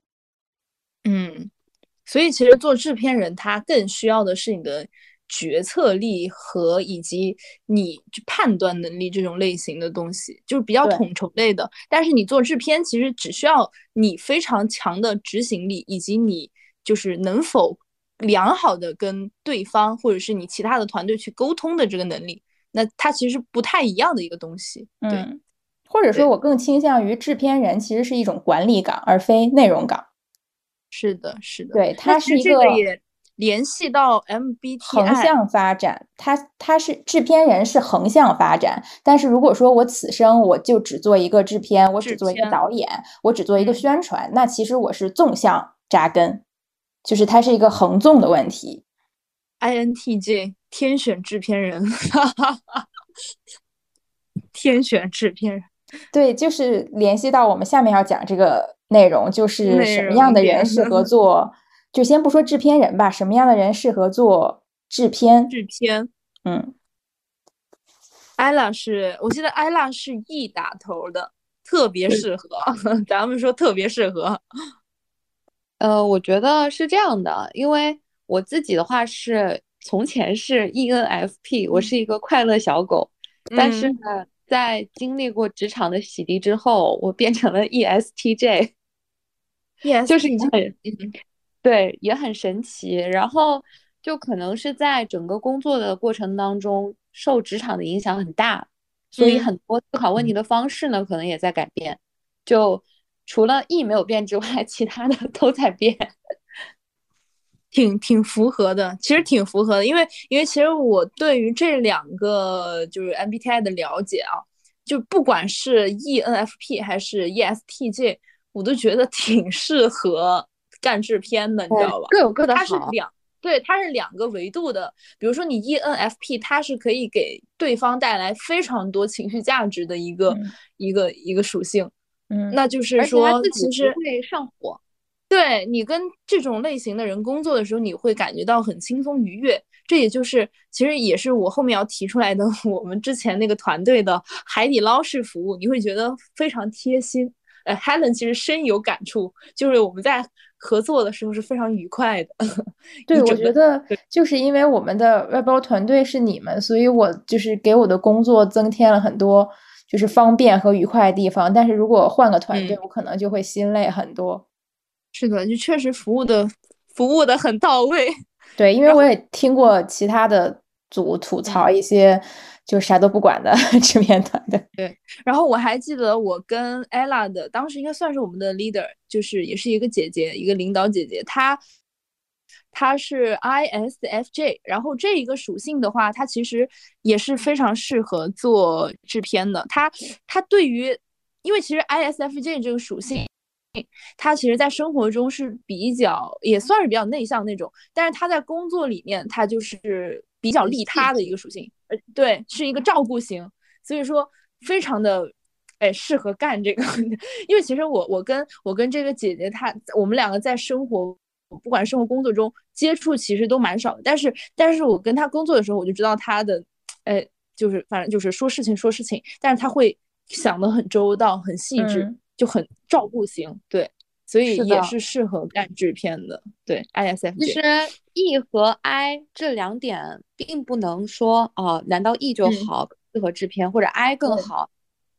嗯，所以其实做制片人，他更需要的是你的决策力和以及你就判断能力这种类型的东西，就是比较统筹类的。但是你做制片，其实只需要你非常强的执行力，以及你就是能否良好的跟对方或者是你其他的团队去沟通的这个能力。那它其实不太一样的一个东西，对，嗯，或者说我更倾向于制片人其实是一种管理岗，而非内容岗。是的，是的。对，那其实它是一个个也联系到 MBTI 横向发展，它它是制片人是横向发展，但是如果说我此生我就只做一个制片，我只做一个导演，我只做一个宣传，那其实我是纵向扎根，就是它是一个横纵的问题。INTJ 天选制片人，天选制片人，对，就是联系到我们下面要讲这个内容，就是什么样的人适合 做。就先不说制片人吧，什么样的人适合做制片？制片，嗯，艾拉是我记得艾拉是 E 打头的，特别适合。咱们说特别适合。呃，我觉得是这样的，因为我自己的话是从前是 ENFP，我是一个快乐小狗，但是呢，在经历过职场的洗涤之后，我变成了 ESTJ，就是很。对，也很神奇。然后就可能是在整个工作的过程当中，受职场的影响很大，所以很多思考问题的方式呢，可能也在改变。就除了 E 没有变之外，其他的都在变，挺挺符合的。其实挺符合的，因为因为其实我对于这两个就是 MBTI 的了解啊，就不管是 ENFP 还是 ESTJ，我都觉得挺适合。干制片的，你知道吧？各有各的好。它是两对，它是两个维度的。比如说你 ENFP，它是可以给对方带来非常多情绪价值的一个一个一个属性。嗯，那就是说，其实会上火。对你跟这种类型的人工作的时候，你会感觉到很轻松愉悦。这也就是其实也是我后面要提出来的，我们之前那个团队的海底捞式服务，你会觉得非常贴心。呃，Helen 其实深有感触，就是我们在合作的时候是非常愉快的。对，我觉得就是因为我们的外包团队是你们，所以我就是给我的工作增添了很多就是方便和愉快的地方。但是如果换个团队，我可能就会心累很多。是的，就确实服务的服务的很到位。对，因为我也听过其他的组吐槽一些。就啥都不管的 制片团队。对，然后我还记得我跟 Ella 的，当时应该算是我们的 leader，就是也是一个姐姐，一个领导姐姐。她她是 ISFJ，然后这一个属性的话，它其实也是非常适合做制片的。她她对于，因为其实 ISFJ 这个属性，他其实在生活中是比较也算是比较内向那种，但是他在工作里面，他就是比较利他的一个属性。呃，对，是一个照顾型，所以说非常的，哎，适合干这个。因为其实我我跟我跟这个姐姐，她我们两个在生活，不管生活工作中接触其实都蛮少的。但是，但是我跟她工作的时候，我就知道她的，哎，就是反正就是说事情说事情，但是她会想的很周到，很细致，就很照顾型。对。所以也是适合干制片的，对，ISF。其实 E 和 I 这两点并不能说啊，难道 E 就好适合制片，或者 I 更好？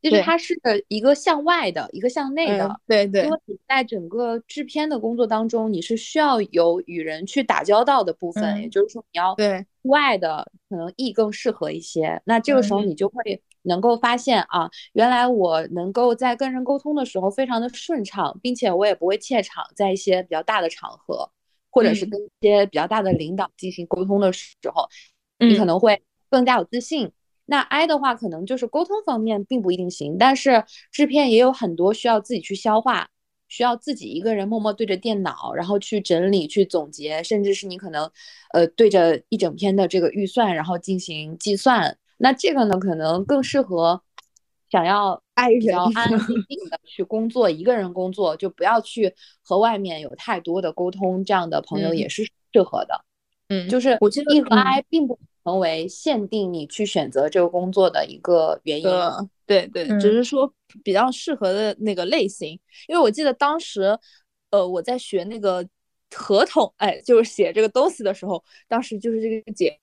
其实它是一个向外的，一个向内的。对对。因为你在整个制片的工作当中，你是需要有与人去打交道的部分，也就是说你要对外的可能 E 更适合一些。那这个时候你就会。能够发现啊，原来我能够在跟人沟通的时候非常的顺畅，并且我也不会怯场，在一些比较大的场合，或者是跟一些比较大的领导进行沟通的时候，你可能会更加有自信。那 I 的话，可能就是沟通方面并不一定行，但是制片也有很多需要自己去消化，需要自己一个人默默对着电脑，然后去整理、去总结，甚至是你可能呃对着一整篇的这个预算，然后进行计算。那这个呢，可能更适合想要比较安安静静的去工作，一个人工作，就不要去和外面有太多的沟通，这样的朋友也是适合的。嗯，就是我觉得 E 和 I 并不成为限定你去选择这个工作的一个原因。对对，只是说比较适合的那个类型。因为我记得当时，呃，我在学那个合同，哎，就是写这个东西的时候，当时就是这个姐，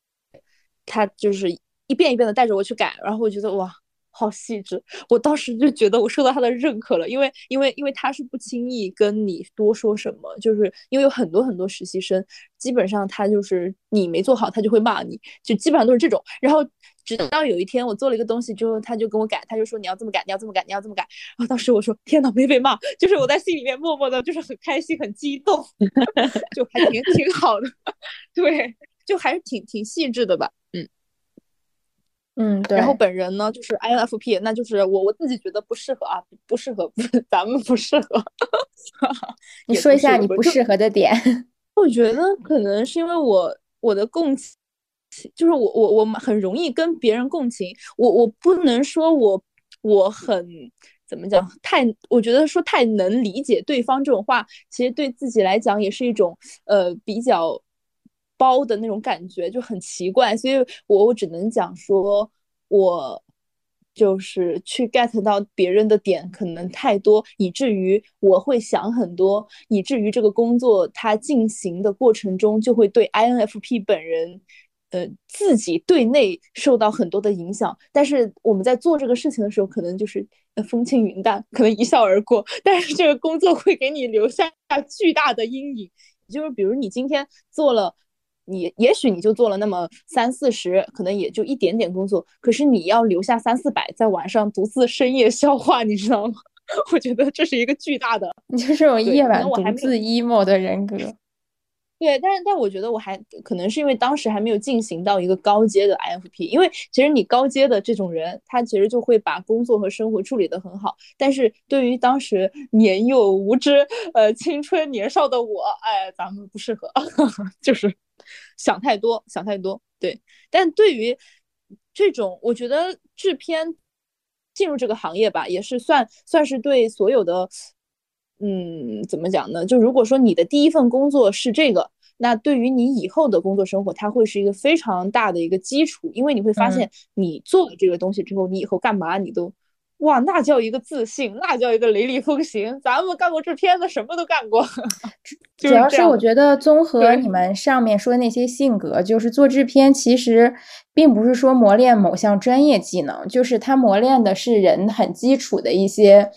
她就是。一遍一遍的带着我去改，然后我觉得哇，好细致。我当时就觉得我受到他的认可了，因为因为因为他是不轻易跟你多说什么，就是因为有很多很多实习生，基本上他就是你没做好，他就会骂你，就基本上都是这种。然后直到有一天我做了一个东西之后，他就跟我改，他就说你要这么改，你要这么改，你要这么改。然后当时我说天呐，没被骂，就是我在心里面默默的就是很开心很激动，就还挺挺好的，对。就还是挺挺细致的吧，嗯，对。然后本人呢，就是 INFP，那就是我我自己觉得不适合啊，不适合，不咱们不适合。你说一下你不适合的点。我觉得可能是因为我我的共情，就是我我我很容易跟别人共情。我我不能说我我很怎么讲，太我觉得说太能理解对方这种话，其实对自己来讲也是一种呃比较。包的那种感觉就很奇怪，所以我我只能讲说，我就是去 get 到别人的点可能太多，以至于我会想很多，以至于这个工作它进行的过程中就会对 INFP 本人，呃自己对内受到很多的影响。但是我们在做这个事情的时候，可能就是风轻云淡，可能一笑而过。但是这个工作会给你留下巨大的阴影，就是比如你今天做了。你也许你就做了那么三四十，可能也就一点点工作，可是你要留下三四百在晚上独自深夜消化，你知道吗？我觉得这是一个巨大的，你就是这种夜晚独自 emo 的人格。对，但是但我觉得我还可能是因为当时还没有进行到一个高阶的 I F P，因为其实你高阶的这种人，他其实就会把工作和生活处理得很好。但是对于当时年幼无知、呃青春年少的我，哎，咱们不适合，就是。想太多，想太多，对。但对于这种，我觉得制片进入这个行业吧，也是算算是对所有的，嗯，怎么讲呢？就如果说你的第一份工作是这个，那对于你以后的工作生活，它会是一个非常大的一个基础，因为你会发现，你做了这个东西之后，你以后干嘛你都。哇，那叫一个自信，那叫一个雷厉风行。咱们干过制片的，什么都干过。主要是我觉得，综合你们上面说的那些性格，就是做制片其实并不是说磨练某项专业技能，就是它磨练的是人很基础的一些，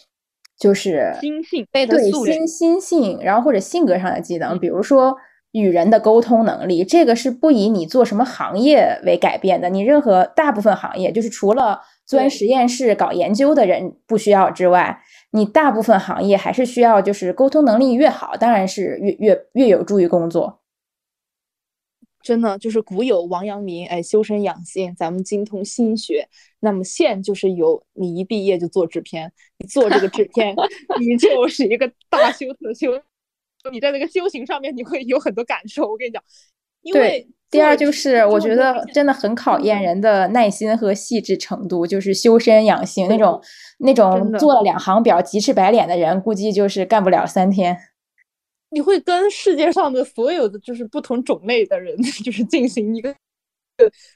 就是心性，对心心性，然后或者性格上的技能，比如说与人的沟通能力，这个是不以你做什么行业为改变的。你任何大部分行业，就是除了。钻实验室搞研究的人不需要之外，你大部分行业还是需要，就是沟通能力越好，当然是越越越有助于工作。真的就是古有王阳明，哎，修身养性，咱们精通心学。那么现就是有你一毕业就做制片，你做这个制片，你就是一个大修特修。你在那个修行上面，你会有很多感受。我跟你讲，因为。第二就是，我觉得真的很考验人的耐心和细致程度，就是修身养性那种那种做了两行表急赤白脸的人，估计就是干不了三天。你会跟世界上的所有的就是不同种类的人，就是进行一个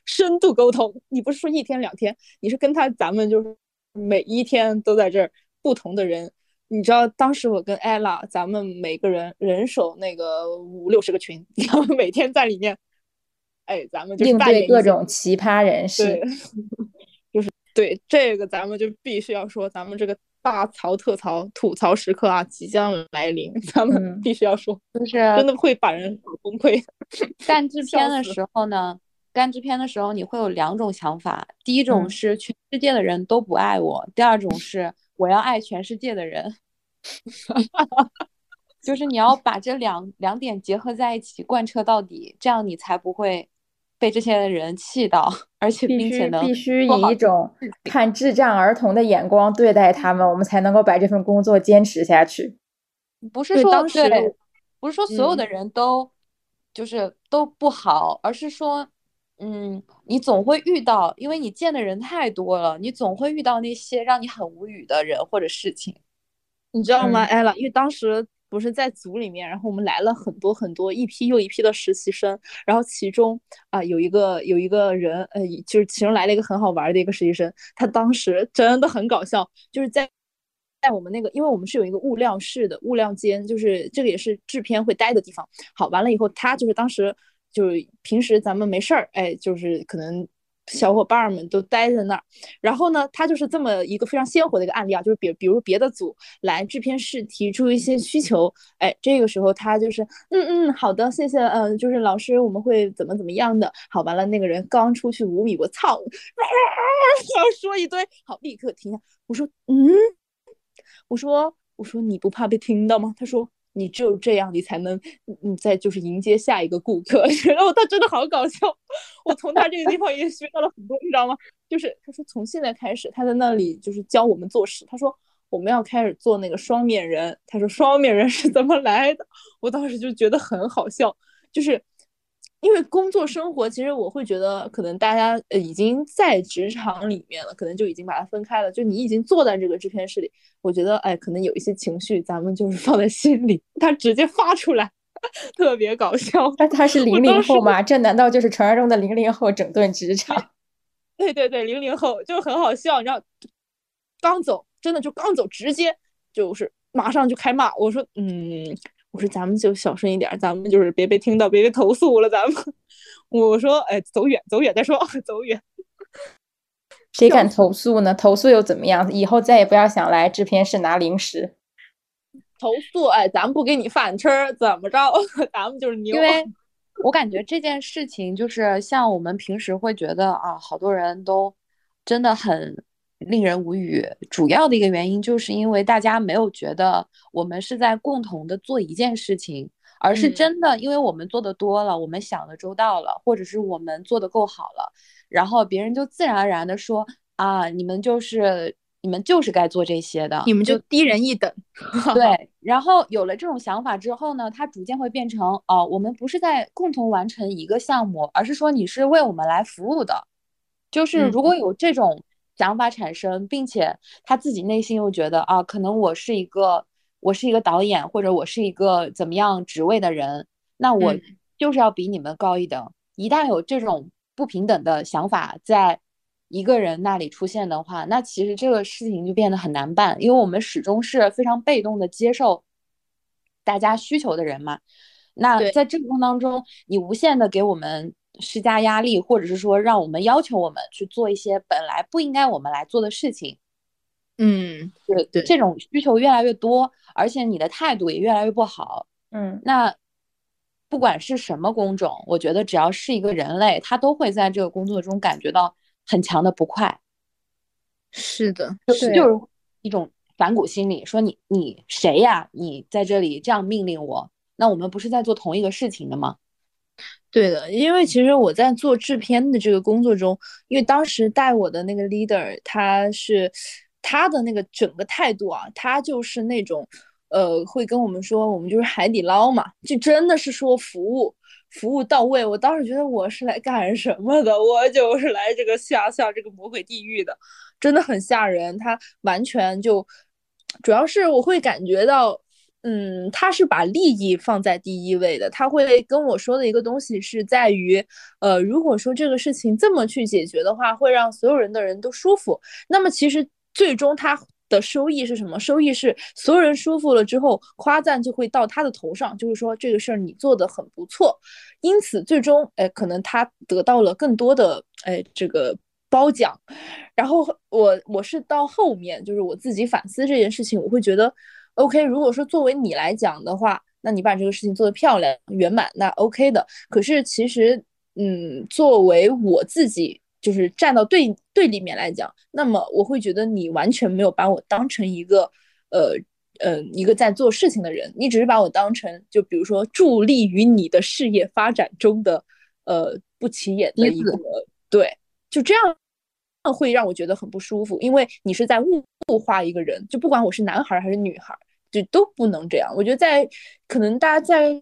深度沟通。你不是说一天两天，你是跟他咱们就是每一天都在这儿不同的人。你知道当时我跟 ella，，咱们每个人人手那个五六十个群，然后每天在里面。哎，咱们就应对各种奇葩人士，就是对这个，咱们就必须要说，咱们这个大槽特槽吐槽时刻啊，即将来临，咱们必须要说，就是真的会把人崩溃。干制 片的时候呢，干制片的时候你会有两种想法，第一种是全世界的人都不爱我，第二种是我要爱全世界的人。就是你要把这两两点结合在一起，贯彻到底，这样你才不会被这些人气到，而且并且能必须以一种看智障儿童的眼光对待他们，我们才能够把这份工作坚持下去。不是说对，不是说所有的人都就是都不好，而是说，嗯，你总会遇到，因为你见的人太多了，你总会遇到那些让你很无语的人或者事情，你知道吗，艾拉？因为当时。不是在组里面，然后我们来了很多很多一批又一批的实习生，然后其中啊有一个有一个人，呃，就是其中来了一个很好玩的一个实习生，他当时真的很搞笑，就是在在我们那个，因为我们是有一个物料室的物料间，就是这个也是制片会待的地方。好，完了以后，他就是当时就是平时咱们没事儿，哎，就是可能小伙伴们都待在那儿，然后呢，他就是这么一个非常鲜活的一个案例啊，就是比比如别的组来制片室提出一些需求，哎，这个时候他就是嗯嗯好的，谢谢，嗯，就是老师我们会怎么怎么样的，好完了那个人刚出去五米，我操，啊啊啊要说一堆，好立刻停下，我说嗯，我说我说你不怕被听到吗？他说。你只有这样，你才能，你再就是迎接下一个顾客。然后他真的好搞笑，我从他这个地方也学到了很多，你知道吗？就是他说从现在开始，他在那里就是教我们做事。他说我们要开始做那个双面人。他说双面人是怎么来的？我当时就觉得很好笑，就是。因为工作生活，其实我会觉得，可能大家呃已经在职场里面了，可能就已经把它分开了。就你已经坐在这个制片室里，我觉得，哎，可能有一些情绪，咱们就是放在心里，他直接发出来，特别搞笑。那他是零零后吗？这难道就是传说中的零零后整顿职场？对对对，零零后就很好笑，你知道，刚走，真的就刚走，直接就是马上就开骂。我说，嗯。我说咱们就小声一点，咱们就是别被听到，别被投诉了。咱们，我说，哎，走远，走远再说，走远。谁敢投诉呢？投诉又怎么样？以后再也不要想来制片室拿零食。投诉，哎，咱们不给你饭吃，怎么着？咱们就是牛。因为我感觉这件事情就是像我们平时会觉得啊，好多人都真的很。令人无语，主要的一个原因就是因为大家没有觉得我们是在共同的做一件事情，而是真的因为我们做的多了，我们想的周到了，或者是我们做的够好了，然后别人就自然而然的说啊，你们就是你们就是该做这些的，你们就低人一等。对，然后有了这种想法之后呢，它逐渐会变成哦，我们不是在共同完成一个项目，而是说你是为我们来服务的，就是如果有这种。想法产生，并且他自己内心又觉得啊，可能我是一个我是一个导演，或者我是一个怎么样职位的人，那我就是要比你们高一等。一旦有这种不平等的想法在一个人那里出现的话，那其实这个事情就变得很难办，因为我们始终是非常被动的接受大家需求的人嘛。那在这个过程当中，你无限的给我们。施加压力，或者是说让我们要求我们去做一些本来不应该我们来做的事情，嗯，对对，这种需求越来越多，而且你的态度也越来越不好，嗯，那不管是什么工种，我觉得只要是一个人类，他都会在这个工作中感觉到很强的不快。是的，就是就是一种反骨心理，说你你谁呀？你在这里这样命令我，那我们不是在做同一个事情的吗？对的，因为其实我在做制片的这个工作中，因为当时带我的那个 leader，他是他的那个整个态度啊，他就是那种，呃，会跟我们说，我们就是海底捞嘛，就真的是说服务，服务到位。我当时觉得我是来干什么的？我就是来这个下下这个魔鬼地狱的，真的很吓人。他完全就，主要是我会感觉到。嗯，他是把利益放在第一位的。他会跟我说的一个东西是在于，呃，如果说这个事情这么去解决的话，会让所有人的人都舒服。那么其实最终他的收益是什么？收益是所有人舒服了之后，夸赞就会到他的头上，就是说这个事儿你做的很不错。因此最终，哎，可能他得到了更多的哎这个褒奖。然后我我是到后面，就是我自己反思这件事情，我会觉得。OK，如果说作为你来讲的话，那你把这个事情做得漂亮圆满，那 OK 的。可是其实，嗯，作为我自己，就是站到对对立面来讲，那么我会觉得你完全没有把我当成一个，呃呃，一个在做事情的人，你只是把我当成，就比如说助力于你的事业发展中的，呃，不起眼的一个，对，就这样。会让我觉得很不舒服，因为你是在物物化一个人，就不管我是男孩还是女孩，就都不能这样。我觉得在可能大家在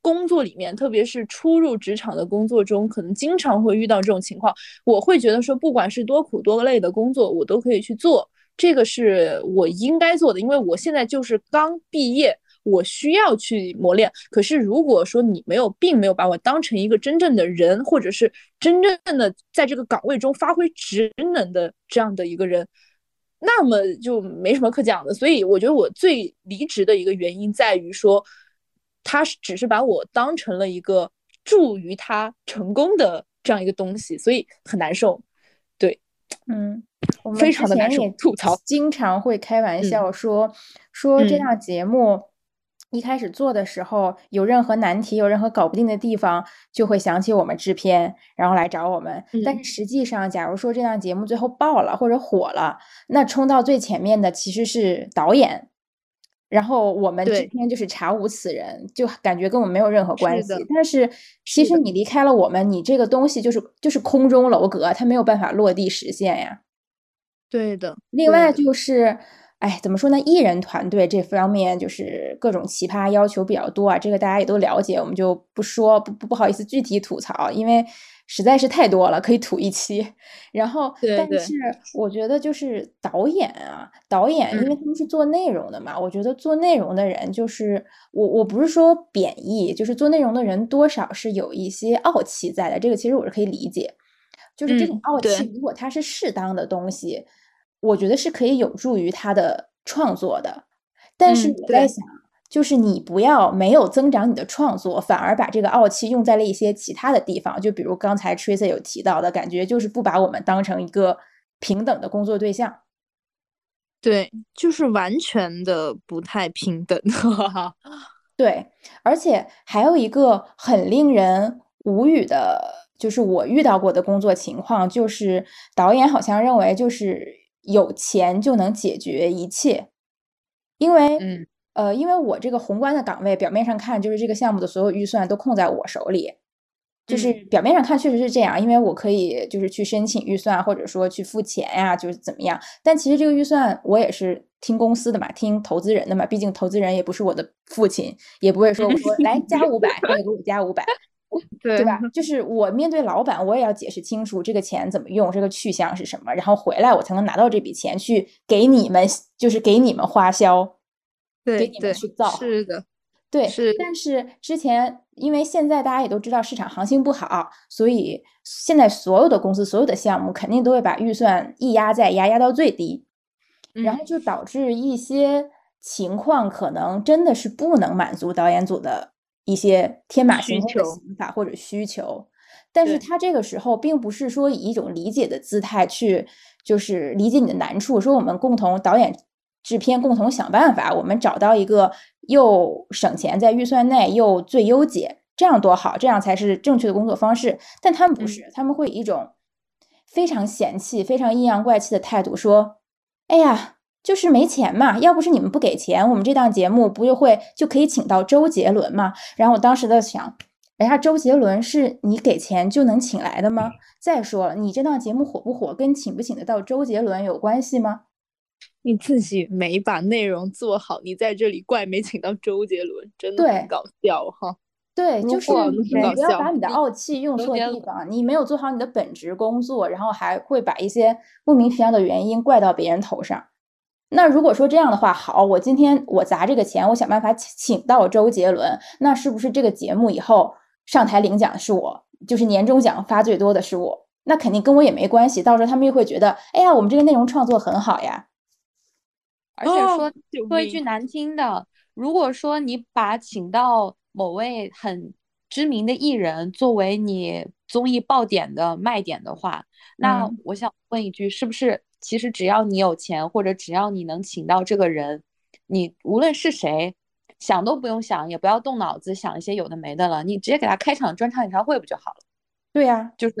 工作里面，特别是初入职场的工作中，可能经常会遇到这种情况。我会觉得说，不管是多苦多累的工作，我都可以去做，这个是我应该做的，因为我现在就是刚毕业。我需要去磨练，可是如果说你没有，并没有把我当成一个真正的人，或者是真正的在这个岗位中发挥职能的这样的一个人，那么就没什么可讲的。所以我觉得我最离职的一个原因在于说，他只是把我当成了一个助于他成功的这样一个东西，所以很难受。对，嗯，我们非常的难受之前也吐槽。经常会开玩嗯。笑说、说这嗯。档节目一开始做的时候，有任何难题、有任何搞不定的地方，就会想起我们制片，然后来找我们。但嗯是实际上，假如说这档节目最后爆了或者火了，那冲到最前面的其实是导演。然后我们制对片就是查无此人，就感觉跟我们没有任何关系是。但是其实你离开了我们，你这个东西就是就是空中楼阁，它没有办法落地实现呀。对的。另外就是，哎，怎么说呢？艺人团队这方面就是各种奇葩要求比较多啊，这个大家也都了解，我们就不说，不不不好意思具体吐槽，因为实在是太多了，可以吐一期。然后，对对但是我觉得就是导演啊，导演，因为嗯他们是做内容的嘛，我觉得做内容的人就是我，我不是说贬义，就是做内容的人多少是有一些傲气在的，这个其实我是可以理解。就是这种傲气，如果它是适当的东西，我觉得是可以有助于他的创作的。但是我在想，就是你不要没有增长你的创作，反而把这个傲气用在了一些其他的地方，就比如刚才 Tracy 有提到的感觉，就是不把我们当成一个平等的工作对象。对，就是完全的不太平等。对，而且还有一个很令人无语的，就是我遇到过的工作情况，就是导演好像认为就是有钱就能解决一切，因为嗯。呃，因为我这个宏观的岗位，表面上看就是这个项目的所有预算都控在我手里，就是嗯。表面上看确实是这样，因为我可以就是去申请预算，或者说去付钱呀，就是怎么样。但其实这个预算我也是听公司的嘛，听投资人的嘛，毕竟投资人也不是我的父亲，也不会说我说来加五百，你也给我加五百，对对吧？就是我面对老板，我也要解释清楚这个钱怎么用，这个去向是什么，然后回来我才能拿到这笔钱去给你们，就是给你们花销，给你们去造。是的，对，是但是之前因为现在大家也都知道市场行情不好，所以现在所有的公司、所有的项目肯定都会把预算一压再压，压到最低，然后嗯就导致一些情况可能真的是不能满足导演组的一些天马行空的想法或者需求。但是他这个时候并不是说以一种理解的姿态去，就是理解你的难处，说我们共同导演、制片共同想办法，我们找到一个又省钱在预算内又最优解，这样多好，这样才是正确的工作方式。但他们不嗯是，他们会以一种非常嫌弃、非常阴阳怪气的态度说：“哎呀。”就是没钱嘛，要不是你们不给钱，我们这档节目不就会就可以请到周杰伦嘛？然后我当时在想，哎呀，周杰伦是你给钱就能请来的吗？再说了，你这档节目火不火，跟请不请得到周杰伦有关系吗？你自己没把内容做好，你在这里怪没请到周杰伦，真的对很搞笑哈。对，就是果你不要把你的傲气用错地方，你没有做好你的本职工作，然后还会把一些莫名其妙的原因怪到别人头上。那如果说这样的话，好，我今天我砸这个钱，我想办法请请到周杰伦，那是不是这个节目以后上台领奖是我，就是年终奖发最多的是我？那肯定跟我也没关系，到时候他们又会觉得，哎呀，我们这个内容创作很好呀。而且哦说说一句难听的，如果说你把请到某位很知名的艺人作为你综艺爆点的卖点的话，那嗯我想问一句，是不是其实只要你有钱，或者只要你能请到这个人，你无论是谁，想都不用想，也不要动脑子想一些有的没的了，你直接给他开场专场演唱会不就好了？对呀、就是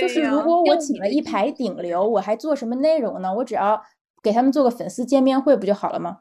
就是如果我请了一排顶流，我还做什么内容呢？我只要给他们做个粉丝见面会不就好了吗？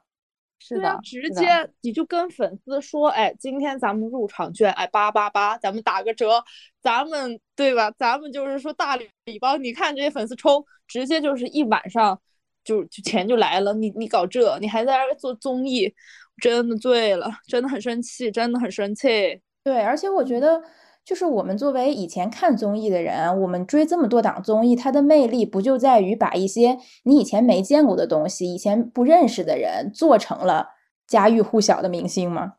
是的，，直接你就跟粉丝说，哎，今天咱们入场券，哎，八八八，咱们打个折，咱们对吧？咱们就是说大礼包，你看这些粉丝抽，直接就是一晚上就就钱就来了。你你搞这，你还在那做综艺，真的醉了，真的很生气，真的很生气。对，而且我觉得，就是我们作为以前看综艺的人，我们追这么多档综艺，它的魅力不就在于把一些你以前没见过的东西、以前不认识的人做成了家喻户晓的明星吗？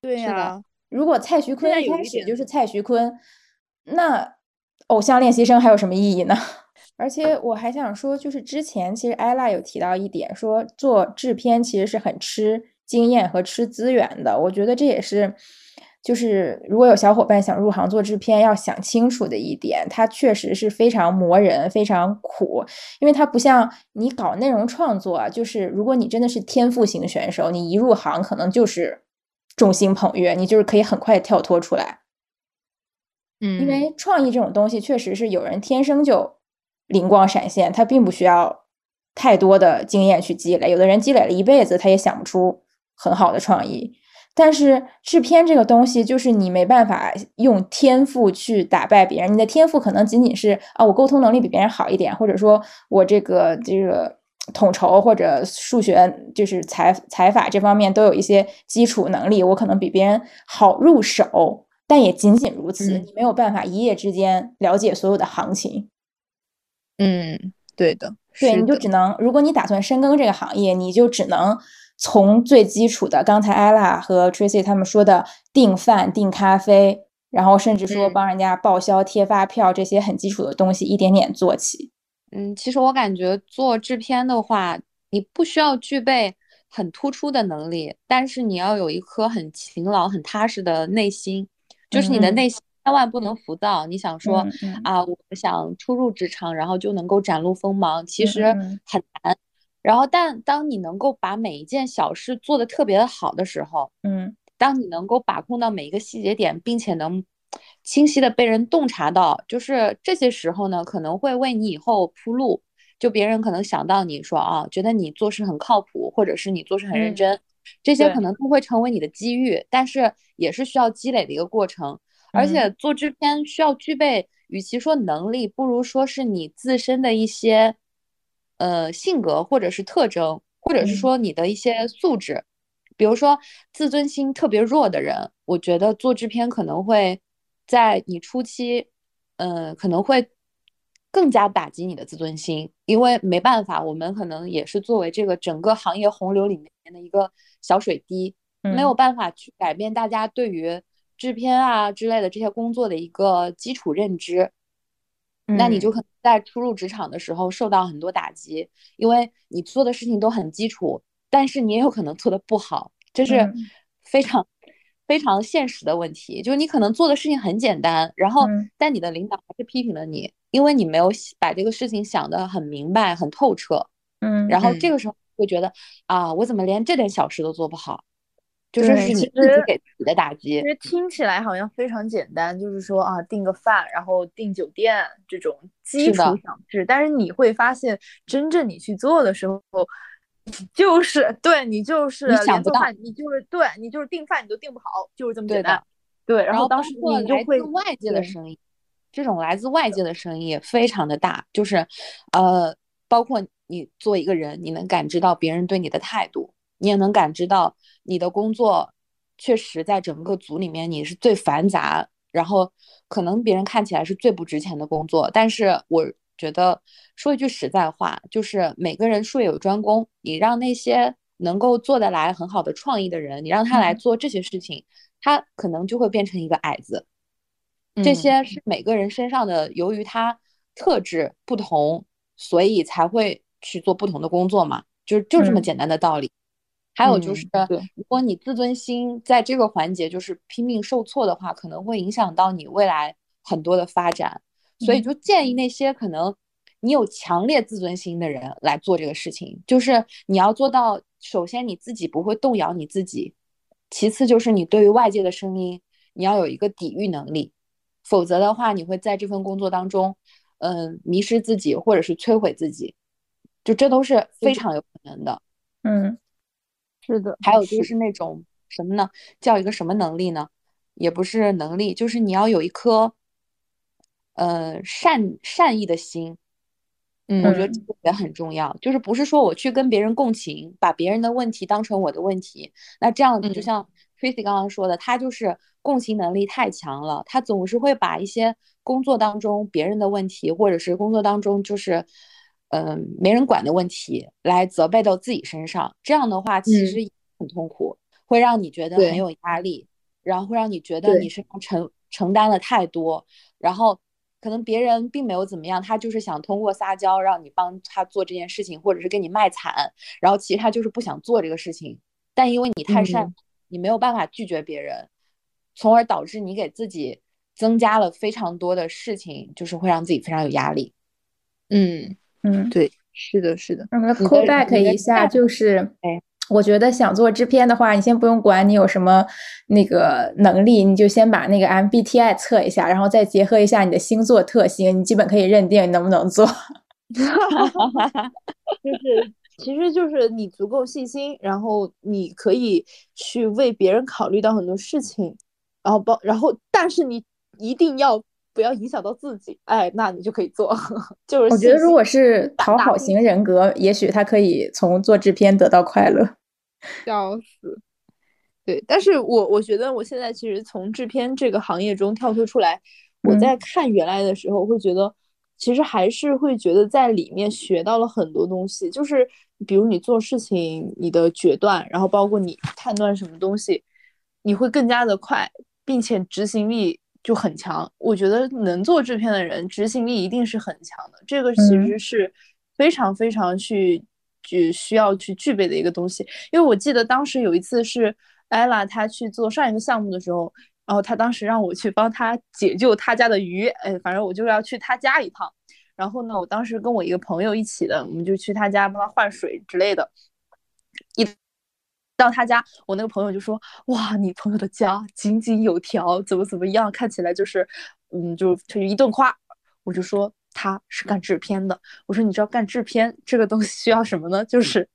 对呀，如果蔡徐坤一开始就是蔡徐坤，那偶像练习生还有什么意义呢？而且我还想说，就是之前其实艾拉有提到一点，说做制片其实是很吃经验和吃资源的。我觉得这也是就是如果有小伙伴想入行做制片，要想清楚的一点，它确实是非常磨人、非常苦，因为它不像你搞内容创作啊，就是如果你真的是天赋型选手，你一入行可能就是众星捧月，你就是可以很快跳脱出来。嗯，因为创意这种东西，确实是有人天生就灵光闪现，他并不需要太多的经验去积累，有的人积累了一辈子，他也想不出很好的创意。但是制片这个东西，就是你没办法用天赋去打败别人。你的天赋可能仅仅是啊，我沟通能力比别人好一点，或者说我这个这个统筹或者数学就是财财法这方面都有一些基础能力，我可能比别人好入手，但也仅仅如此。你没有办法一夜之间了解所有的行情。嗯，对的，对，你就只能，如果你打算深耕这个行业，你就只能。从最基础的，刚才 ella 和 Tracy 他们说的订饭、订咖啡，然后甚至说帮人家报销、贴发票这些很基础的东西，一点点做起。嗯，其实我感觉做制片的话，你不需要具备很突出的能力，但是你要有一颗很勤劳、很踏实的内心，就是你的内心千万不能浮躁。你想说啊，我想初入职场，然后就能够展露锋芒，其实很难。然后，但当你能够把每一件小事做得特别的好的时候，嗯，当你能够把控到每一个细节点，并且能清晰的被人洞察到，就是这些时候呢，可能会为你以后铺路。就别人可能想到你说啊，觉得你做事很靠谱，或者是你做事很认真，这些可能都会成为你的机遇，但是也是需要积累的一个过程。而且做制片需要具备，与其说能力，不如说是你自身的一些。呃，性格或者是特征，或者是说你的一些素质，比如说自尊心特别弱的人，我觉得做制片可能会在你初期，呃，可能会更加打击你的自尊心，因为没办法，我们可能也是作为这个整个行业洪流里面的一个小水滴，没有办法去改变大家对于制片啊之类的这些工作的一个基础认知。那你就可能在初入职场的时候受到很多打击，因为你做的事情都很基础，但是你也有可能做的不好，这是非常非常现实的问题。就是你可能做的事情很简单，然后但你的领导还是批评了你，因为你没有把这个事情想得很明白、很透彻。嗯，然后这个时候会觉得啊，我怎么连这点小事都做不好？就是是你自己给自己的打击。其实听起来好像非常简单，就是说啊，订个饭，然后订酒店这种基础小事。但是你会发现，真正你去做的时候，就是对你就是你想不到，你就是对你就是订饭你都订不好，就是这么简单。对，然后当时你就会外界的声音，这种来自外界的声音也非常的大，就是呃，包括你做一个人，你能感知到别人对你的态度。你也能感知到你的工作确实在整个组里面你是最繁杂，然后可能别人看起来是最不值钱的工作。但是我觉得说一句实在话，就是每个人术业有专攻，你让那些能够做得来很好的创意的人，你让他来做这些事情，他可能就会变成一个矮子。这些是每个人身上的，由于他特质不同，所以才会去做不同的工作嘛，就就这么简单的道理。还有就是，如果你自尊心在这个环节就是拼命受挫的话，可能会影响到你未来很多的发展。所以就建议那些可能你有强烈自尊心的人来做这个事情。就是你要做到，首先你自己不会动摇你自己，其次就是你对于外界的声音你要有一个抵御能力，否则的话你会在这份工作当中，嗯，迷失自己或者是摧毁自己，就这都是非常有可能的。嗯。是的，还有就是那种什么呢？叫一个什么能力呢？也不是能力，就是你要有一颗，呃，善善意的心。嗯，我觉得这个也很重要。就是不是说我去跟别人共情，把别人的问题当成我的问题。那这样就像 Tracy 刚刚说的，他就是共情能力太强了，他总是会把一些工作当中别人的问题，或者是工作当中就是。嗯，没人管的问题来责备到自己身上，这样的话其实很痛苦，会让你觉得很有压力，然后会让你觉得你身上承承担了太多，然后可能别人并没有怎么样，他就是想通过撒娇让你帮他做这件事情，或者是跟你卖惨，然后其实他就是不想做这个事情，但因为你太善，你没有办法拒绝别人，从而导致你给自己增加了非常多的事情，就是会让自己非常有压力。嗯嗯，对，是的，是的。那么 call back 一下，就是哎。我觉得想做制片的话，你先不用管你有什么那个能力，你就先把那个 MBTI 测一下，然后再结合一下你的星座特性，你基本可以认定你能不能做。就是，其实就是你足够细心，然后你可以去为别人考虑到很多事情，然后包，然后但是你一定要不要影响到自己，哎，那你就可以做。就是我觉得，如果是讨好型人格，也许他可以从做制片得到快乐。笑死，对，但是我我觉得我现在其实从制片这个行业中跳脱出来，我在看原来的时候会觉得，其实还是会觉得在里面学到了很多东西，就是比如你做事情你的决断，然后包括你判断什么东西，你会更加的快，并且执行力就很强。我觉得能做制片的人执行力一定是很强的，这个其实是非常非常去。就需要去具备的一个东西，因为我记得当时有一次是 ella 她去做上一个项目的时候，然后她当时让我去帮她解救她家的鱼，哎，反正我就要去她家一趟。然后呢，我当时跟我一个朋友一起的，我们就去他家帮他换水之类的。一到他家，我那个朋友就说：“哇，你朋友的家井井有条，怎么怎么样，看起来就是，嗯，就就一顿夸。”我就说。他是干制片的，我说你知道干制片这个东西需要什么呢？就是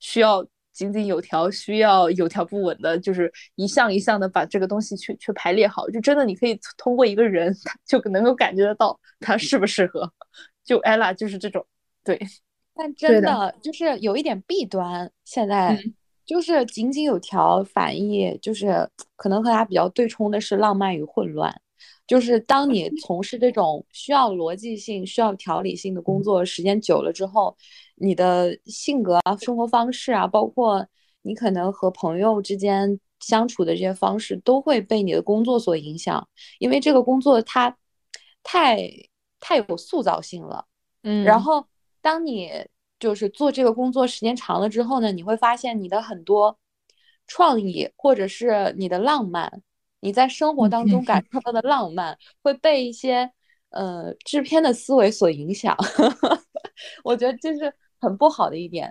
需要井井有条，需要有条不紊的，就是一项一项的把这个东西去去排列好。就真的你可以通过一个人，他就能够感觉得到他适不适合。就 ella 就是这种，对。但真的就是有一点弊端，现在就是井井有条，反义就是 可能和他比较对冲的是浪漫与混乱。就是当你 从事这种需要逻辑性、需要条理性的工作时间久了之后，你的性格啊、生活方式啊，包括你可能和朋友之间相处的这些方式，都会被你的工作所影响。因为这个工作它太太有塑造性了，嗯。然后当你就是做这个工作时间长了之后呢，你会发现你的很多创意或者是你的浪漫。你在生活当中感受到的浪漫会被一些呃制片的思维所影响，我觉得这是很不好的一点。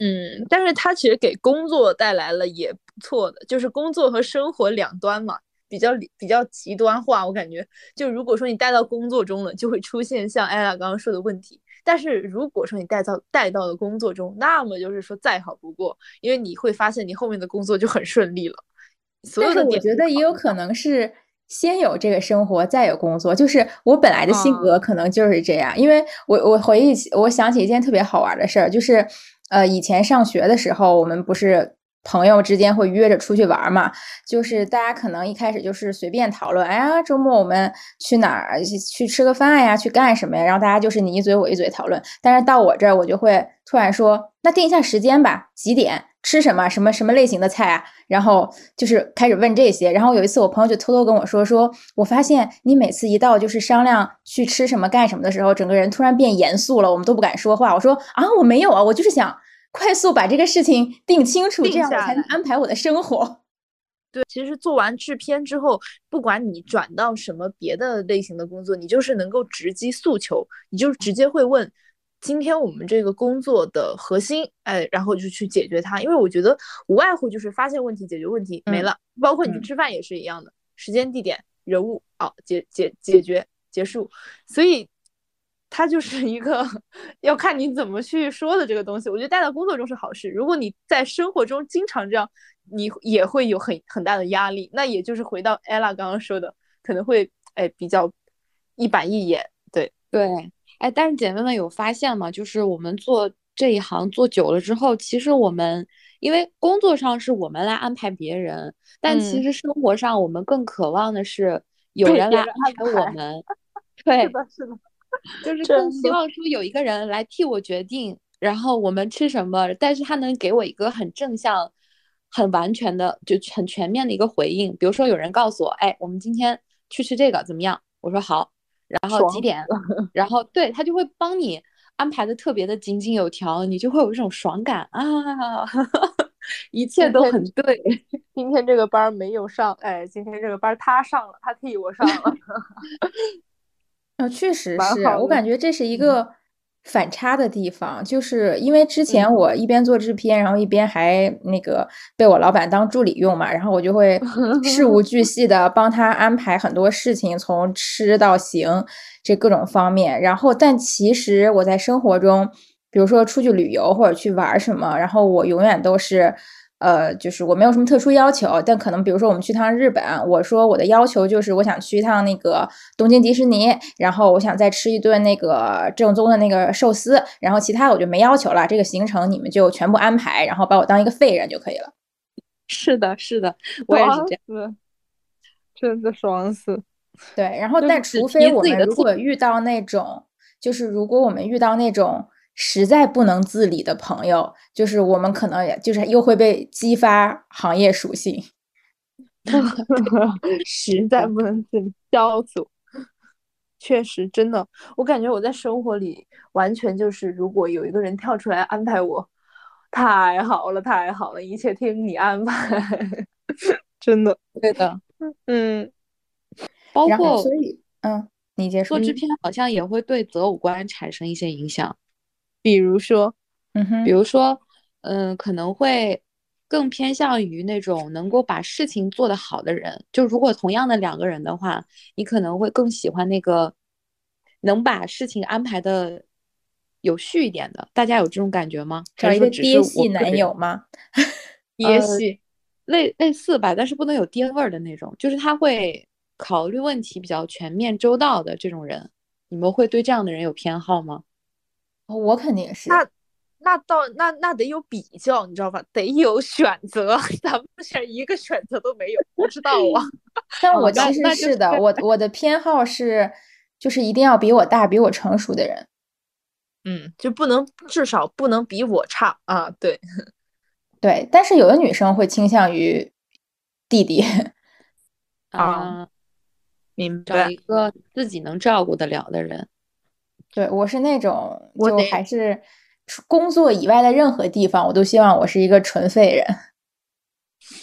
嗯，但是它其实给工作带来了也不错的，就是工作和生活两端嘛，比较比较极端化。我感觉，就如果说你带到工作中了，就会出现像艾拉刚刚说的问题；但是如果说你带到带到了工作中，那么就是说再好不过，因为你会发现你后面的工作就很顺利了。所有的我觉得也有可能是先有这个生活，再有工作。就是我本来的性格可能就是这样，因为我我回忆起，我想起一件特别好玩的事儿，就是呃，以前上学的时候，我们不是朋友之间会约着出去玩嘛，就是大家可能一开始就是随便讨论，哎呀，周末我们去哪儿去吃个饭呀，去干什么呀？然后大家就是你一嘴我一嘴讨论。但是到我这儿，我就会突然说，那定一下时间吧，几点？吃什么什么什么类型的菜啊？然后就是开始问这些。然后有一次，我朋友就偷偷跟我说：“说我发现你每次一到就是商量去吃什么干什么的时候，整个人突然变严肃了，我们都不敢说话。”我说：“啊，我没有啊，我就是想快速把这个事情定清楚，这样我才能安排我的生活。”对，其实做完制片之后，不管你转到什么别的类型的工作，你就是能够直击诉求，你就直接会问。今天我们这个工作的核心，哎，然后就去解决它，因为我觉得无外乎就是发现问题、解决问题没了，包括你去吃饭也是一样的，时间、地点、人物，哦，解解解决结束，所以它就是一个 要看你怎么去说的这个东西。我觉得带到工作中是好事，如果你在生活中经常这样，你也会有很很大的压力。那也就是回到 ella 刚刚说的，可能会哎比较一板一眼，对对。哎，但是姐妹们有发现吗？就是我们做这一行做久了之后，其实我们因为工作上是我们来安排别人，但其实生活上我们更渴望的是有人来安排我们。对，是的，是的，就是更希望说有一个人来替我决定，然后我们吃什么，但是他能给我一个很正向、很完全的、就很全面的一个回应。比如说有人告诉我，哎，我们今天去吃这个怎么样？我说好。然后几点？然后对他就会帮你安排的特别的井井有条，你就会有一种爽感啊！一切都很对。今天这个班没有上，哎，今天这个班他上了，他替我上了。啊，确实是我感觉这是一个反差的地方，就是因为之前我一边做制片，然后一边还那个被我老板当助理用嘛，然后我就会事无 巨细的帮他安排很多事情，从吃到行这各种方面。然后，但其实我在生活中，比如说出去旅游或者去玩什么，然后我永远都是。呃，就是我没有什么特殊要求，但可能比如说我们去趟日本，我说我的要求就是我想去一趟那个东京迪士尼，然后我想再吃一顿那个正宗的那个寿司，然后其他的我就没要求了，这个行程你们就全部安排，然后把我当一个废人就可以了。是的，是的，我也是这样，真的爽死。对，然后但除非我们如果遇到那种，就是如果我们遇到那种。实在不能自理的朋友，就是我们可能也就是又会被激发行业属性。实在不能自理，消组。确实，真的，我感觉我在生活里完全就是，如果有一个人跳出来安排我，太好了，太好了，一切听你安排。真的，对的，嗯，包括所以，嗯，你接做制片好像也会对择偶观产生一些影响。比如说，嗯哼，比如说，嗯，可能会更偏向于那种能够把事情做得好的人。就如果同样的两个人的话，你可能会更喜欢那个能把事情安排的有序一点的。大家有这种感觉吗？找一个爹系男友吗？爹系，类类似吧，但是不能有爹味儿的那种。就是他会考虑问题比较全面周到的这种人。你们会对这样的人有偏好吗？我肯定是那，那到那那得有比较，你知道吧？得有选择，咱们选一个选择都没有，不知道啊。但我其实是的，我我的偏好是，就是一定要比我大、比我成熟的人。嗯，就不能至少不能比我差啊。对，对。但是有的女生会倾向于弟弟啊，明白，找一个自己能照顾得了的人。对我是那种，就还是工作以外的任何地方，我都希望我是一个纯废人。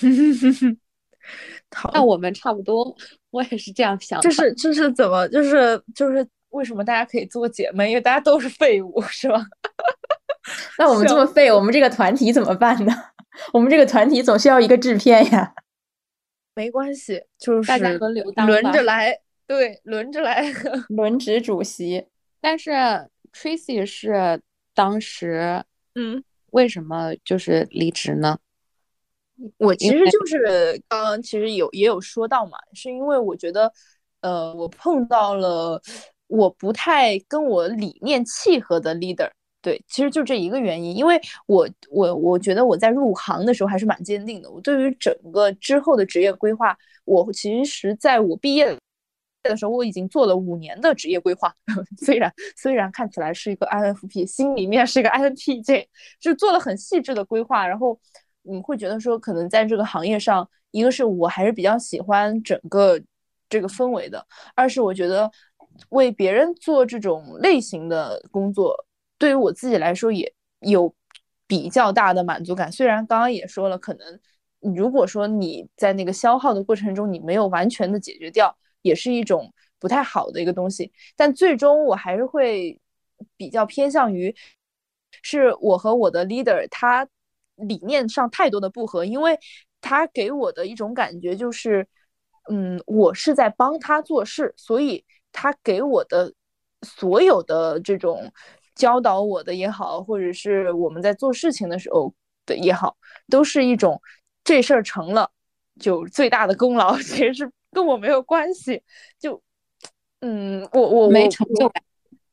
那我们差不多，我也是这样想。就是就是怎么？就是就是为什么大家可以做姐妹？因为大家都是废物，是吧？那我们这么废，我们这个团体怎么办呢？我们这个团体总需要一个制片呀。没关系，就是大家轮流当，轮着来，对，轮着来，轮值主席。但是 Tracy 是当时，嗯，为什么就是离职呢？我其实就是刚刚其实有也有说到嘛，是因为我觉得，呃，我碰到了我不太跟我理念契合的 leader，对，其实就这一个原因。因为我我我觉得我在入行的时候还是蛮坚定的，我对于整个之后的职业规划，我其实在我毕业。的时候我已经做了五年的职业规划，虽然虽然看起来是一个 INFP，心里面是一个 INTJ，就做了很细致的规划。然后你会觉得说，可能在这个行业上，一个是我还是比较喜欢整个这个氛围的，二是我觉得为别人做这种类型的工作，对于我自己来说也有比较大的满足感。虽然刚刚也说了，可能如果说你在那个消耗的过程中，你没有完全的解决掉。也是一种不太好的一个东西，但最终我还是会比较偏向于，是我和我的 leader 他理念上太多的不合，因为他给我的一种感觉就是，嗯，我是在帮他做事，所以他给我的所有的这种教导我的也好，或者是我们在做事情的时候的也好，都是一种这事儿成了就最大的功劳，其实是。跟我没有关系，就，嗯，我我没成就感，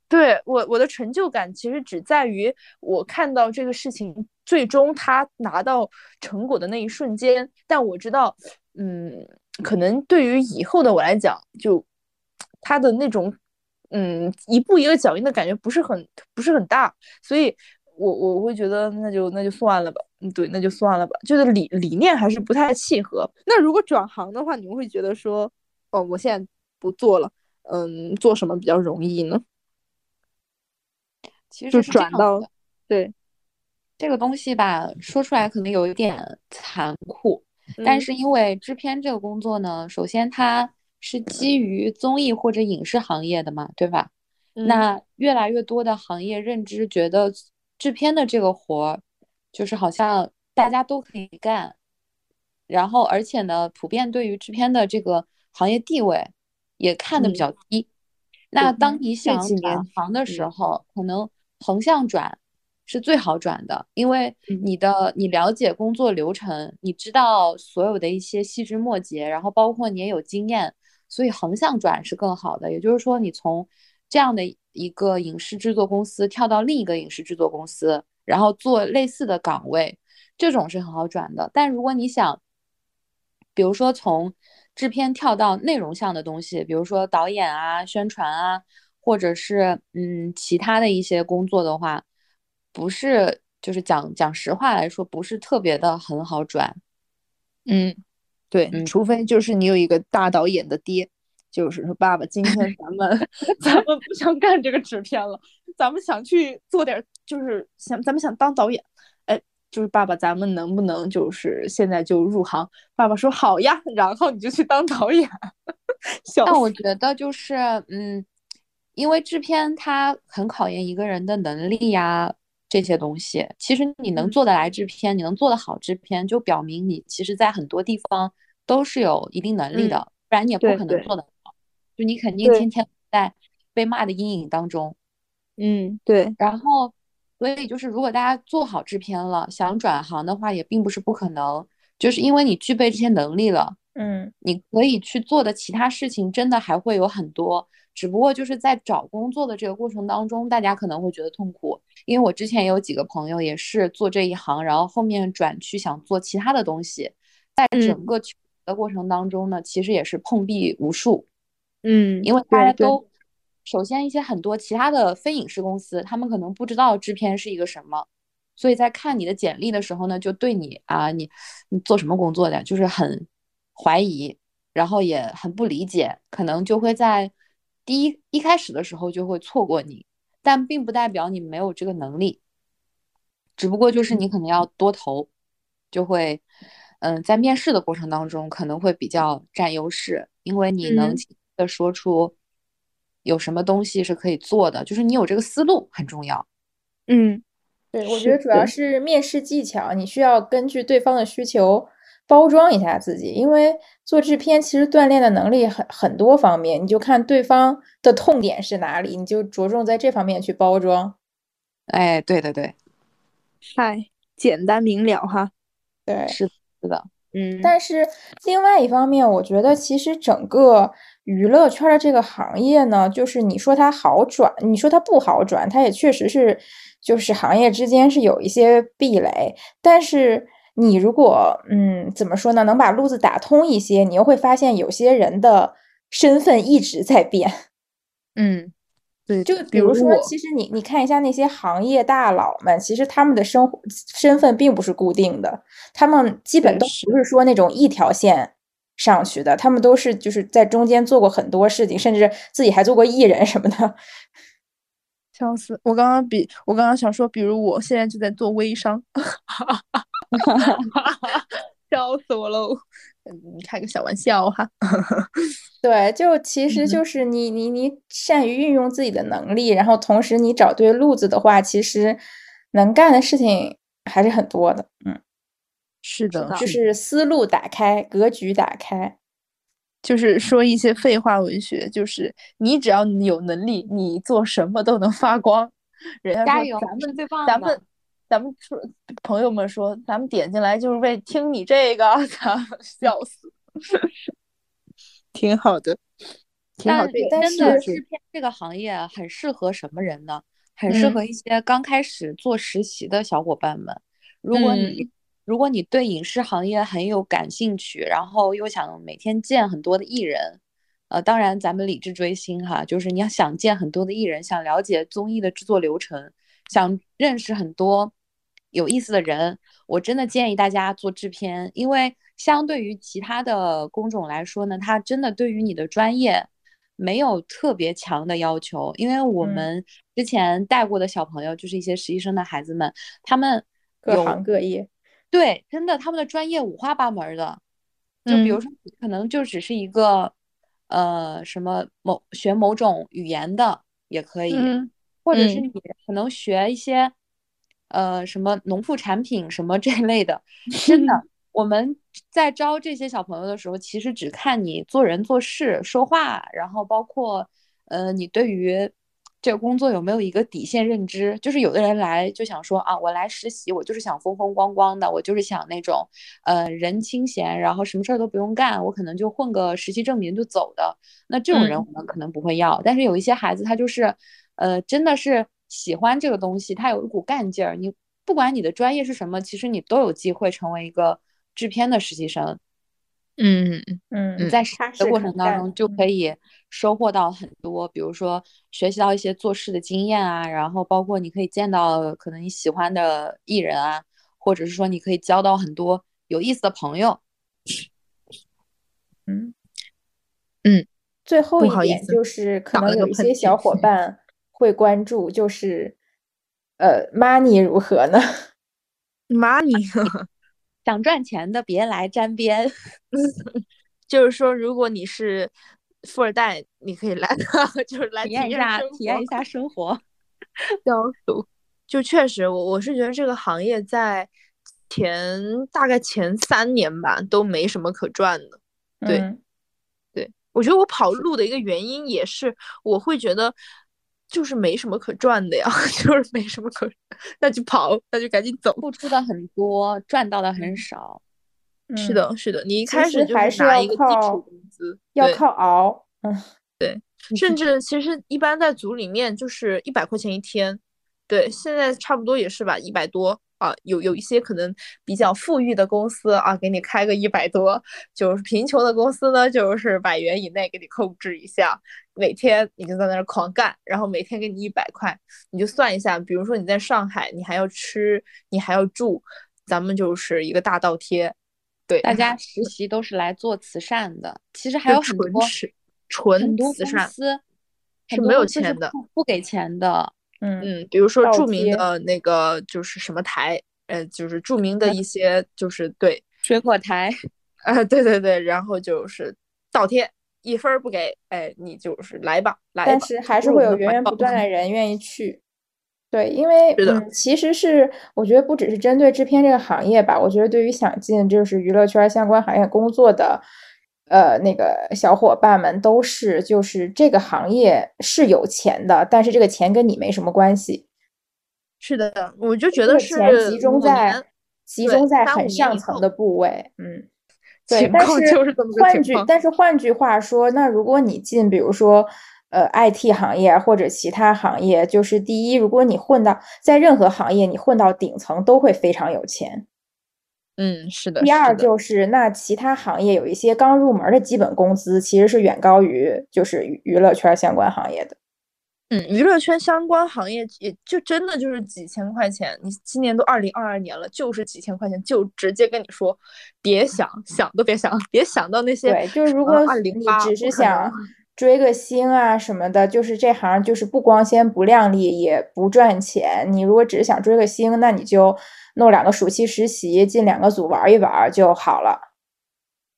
对我我的成就感其实只在于我看到这个事情最终他拿到成果的那一瞬间。但我知道，嗯，可能对于以后的我来讲，就他的那种，嗯，一步一个脚印的感觉不是很不是很大，所以。我我会觉得那就那就算了吧，嗯，对，那就算了吧，就是理理念还是不太契合。那如果转行的话，你们会觉得说，哦，我现在不做了，嗯，做什么比较容易呢？其实就转到，对，这个东西吧，说出来可能有一点残酷，但是因为制片这个工作呢，首先它是基于综艺或者影视行业的嘛，对吧？那越来越多的行业认知觉得制片的这个活儿，就是好像大家都可以干，然后而且呢，普遍对于制片的这个行业地位也看得比较低。那当你想转行的时候，可能横向转。是最好转的，因为你的你了解工作流程，你知道所有的一些细枝末节，然后包括你也有经验，所以横向转是更好的。也就是说，你从这样的一个影视制作公司跳到另一个影视制作公司，然后做类似的岗位，这种是很好转的。但如果你想，比如说从制片跳到内容项的东西，比如说导演啊、宣传啊，或者是嗯其他的一些工作的话。不是，就是讲讲实话来说，不是特别的很好转。嗯，对，除非就是你有一个大导演的爹，就是说爸爸，今天咱们 咱们不想干这个制片了，咱们想去做点，就是想咱们想当导演。哎，就是爸爸，咱们能不能就是现在就入行？爸爸说好呀，然后你就去当导演。但我觉得就是，嗯，因为制片它很考验一个人的能力呀。这些东西，其实你能做得来制片，你能做得好制片，就表明你其实在很多地方都是有一定能力的，不然你也不可能做得好。就你肯定天天在被骂的阴影当中。嗯，对。然后，所以就是如果大家做好制片了，想转行的话，也并不是不可能，就是因为你具备这些能力了。嗯，你可以去做的其他事情，真的还会有很多。只不过就是在找工作的这个过程当中，大家可能会觉得痛苦，因为我之前也有几个朋友也是做这一行，然后后面转去想做其他的东西，在整个的过程当中呢，其实也是碰壁无数。嗯，因为大家都首先一些很多其他的非影视公司，他们可能不知道制片是一个什么，所以在看你的简历的时候呢，就对你啊，你你做什么工作的，就是很怀疑，然后也很不理解，可能就会在。第一一开始的时候就会错过你，但并不代表你没有这个能力，只不过就是你可能要多投，就会，嗯，在面试的过程当中可能会比较占优势，因为你能的说出有什么东西是可以做的，就是你有这个思路很重要。嗯，对，我觉得主要是面试技巧，你需要根据对方的需求。包装一下自己，因为做制片其实锻炼的能力很很多方面，你就看对方的痛点是哪里，你就着重在这方面去包装。哎，对对对，嗨，简单明了哈。对，是是的，嗯。但是另外一方面，我觉得其实整个娱乐圈的这个行业呢，就是你说它好转，你说它不好转，它也确实是，就是行业之间是有一些壁垒，但是。你如果嗯怎么说呢，能把路子打通一些，你又会发现有些人的身份一直在变。嗯，对，就比如说，其实你你看一下那些行业大佬们，其实他们的生活身份并不是固定的，他们基本都不是说那种一条线上去的，他们都是就是在中间做过很多事情，甚至自己还做过艺人什么的。笑死！我刚刚比我刚刚想说，比如我现在就在做微商。哈哈哈！笑死我喽！嗯，开个小玩笑哈。对，就其实就是你你你善于运用自己的能力，然后同时你找对路子的话，其实能干的事情还是很多的。嗯，是的，就是思路打开，格局打开，就是说一些废话文学，就是你只要有能力，你做什么都能发光。人家说咱们最棒，咱们。咱们说，朋友们说，咱们点进来就是为听你这个，咱笑死，挺好的，挺好的。真的制片这个行业很适合什么人呢？很适合一些刚开始做实习的小伙伴们。如果你如果你对影视行业很有感兴趣，然后又想每天见很多的艺人，呃，当然咱们理智追星哈，就是你要想见很多的艺人，想了解综艺的制作流程，想认识很多。有意思的人，我真的建议大家做制片，因为相对于其他的工种来说呢，它真的对于你的专业没有特别强的要求。因为我们之前带过的小朋友，就是一些实习生的孩子们，他们各行各业。对，真的，他们的专业五花八门的。就比如说，可能就只是一个，呃，什么某学某种语言的也可以，或者是你可能学一些，呃，什么农副产品什么这一类的。真的，我们在招这些小朋友的时候，其实只看你做人做事、说话，然后包括，呃，你对于。这个工作有没有一个底线认知？就是有的人来就想说啊，我来实习，我就是想风风光光的，我就是想那种，呃，人清闲，然后什么事儿都不用干，我可能就混个实习证明就走的。那这种人我们可能不会要。但是有一些孩子，他就是，呃，真的是喜欢这个东西，他有一股干劲儿。你不管你的专业是什么，其实你都有机会成为一个制片的实习生。嗯嗯，你在实习的过程当中就可以收获到很多，比如说学习到一些做事的经验啊，然后包括你可以见到可能你喜欢的艺人啊，或者是说你可以交到很多有意思的朋友。嗯嗯，最后一点就是可能有一些小伙伴会关注，就是呃，money 如何呢？money。想赚钱的别来沾边，就是说，如果你是富二代，你可以来，就是来体验一下，体验一下生活。消毒，就确实，我我是觉得这个行业在前大概前三年吧，都没什么可赚的。对，对我觉得我跑路的一个原因也是，我会觉得。就是没什么可赚的呀，就是没什么可，那就跑，那就赶紧走。付出的很多，赚到的很少。是的，是的，你一开始就是拿一个基础工资，要靠熬。嗯，对，甚至其实一般在组里面就是一百块钱一天，对，现在差不多也是吧，一百多。啊，有有一些可能比较富裕的公司啊，给你开个一百多；就是贫穷的公司呢，就是百元以内给你控制一下。每天你就在那儿狂干，然后每天给你一百块，你就算一下，比如说你在上海，你还要吃，你还要住，咱们就是一个大倒贴。对，大家实习都是来做慈善的，其实还有很多纯慈善司是没有钱的，不给钱的。嗯嗯，比如说著名的那个就是什么台，呃，就是著名的一些就是对水果台，啊，对对对，然后就是倒贴一分不给，哎，你就是来吧，来。但是还是会有源源不断的人愿意去，对，因为嗯，其实是我觉得不只是针对制片这个行业吧，我觉得对于想进就是娱乐圈相关行业工作的。呃，那个小伙伴们都是，就是这个行业是有钱的，但是这个钱跟你没什么关系。是的，我就觉得是钱集中在集中在很上层的部位。嗯，对。但是换句但是换句话说，那如果你进，比如说呃 IT 行业或者其他行业，就是第一，如果你混到在任何行业，你混到顶层都会非常有钱。嗯，是的。第二就是，那其他行业有一些刚入门的基本工资，其实是远高于就是娱乐圈相关行业的。嗯，娱乐圈相关行业也就真的就是几千块钱。你今年都二零二二年了，就是几千块钱，就直接跟你说，别想想都别想，别想到那些。对，就是如果你只是想追个星啊什么的，就是这行就是不光鲜不亮丽，也不赚钱。你如果只是想追个星，那你就。弄两个暑期实习，进两个组玩一玩就好了。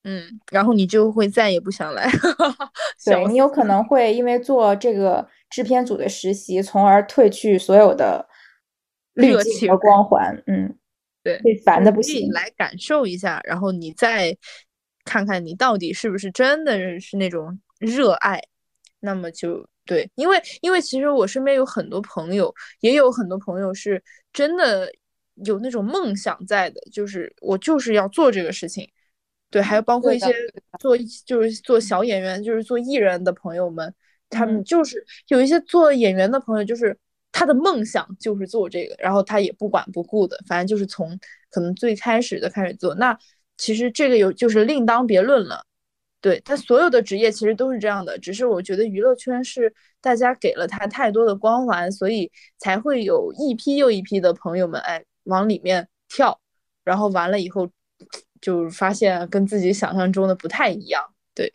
嗯，然后你就会再也不想来。对你有可能会因为做这个制片组的实习，从而褪去所有的滤镜和光环。嗯，对，会烦的不行。来感受一下，然后你再看看你到底是不是真的是那种热爱。那么就对，因为因为其实我身边有很多朋友，也有很多朋友是真的。有那种梦想在的，就是我就是要做这个事情，对，还有包括一些做就是做小演员，就是做艺人的朋友们，他们就是有一些做演员的朋友，就是他的梦想就是做这个，然后他也不管不顾的，反正就是从可能最开始的开始做。那其实这个有就是另当别论了，对他所有的职业其实都是这样的，只是我觉得娱乐圈是大家给了他太多的光环，所以才会有一批又一批的朋友们，哎。往里面跳，然后完了以后，就发现跟自己想象中的不太一样。对，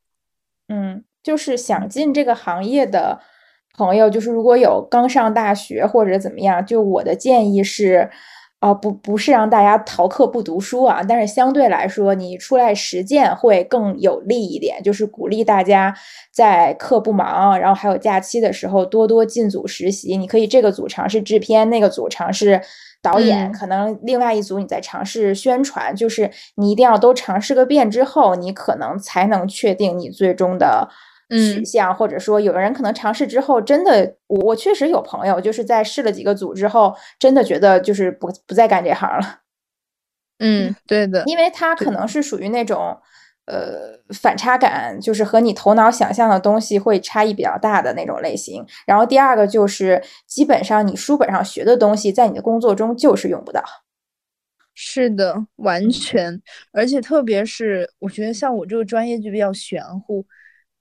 嗯，就是想进这个行业的朋友，就是如果有刚上大学或者怎么样，就我的建议是，啊，不不是让大家逃课不读书啊，但是相对来说，你出来实践会更有利一点，就是鼓励大家在课不忙，然后还有假期的时候多多进组实习。你可以这个组尝试制片，那个组尝试导演，可能另外一组你在尝试宣传，就是你一定要都尝试个遍之后，你可能才能确定你最终的。取向，或者说，有的人可能尝试之后，真的，我确实有朋友就是在试了几个组之后，真的觉得就是不不再干这行了。嗯，对的，因为他可能是属于那种，呃，反差感，就是和你头脑想象的东西会差异比较大的那种类型。然后第二个就是，基本上你书本上学的东西，在你的工作中就是用不到。是的，完全，而且特别是我觉得像我这个专业就比较玄乎。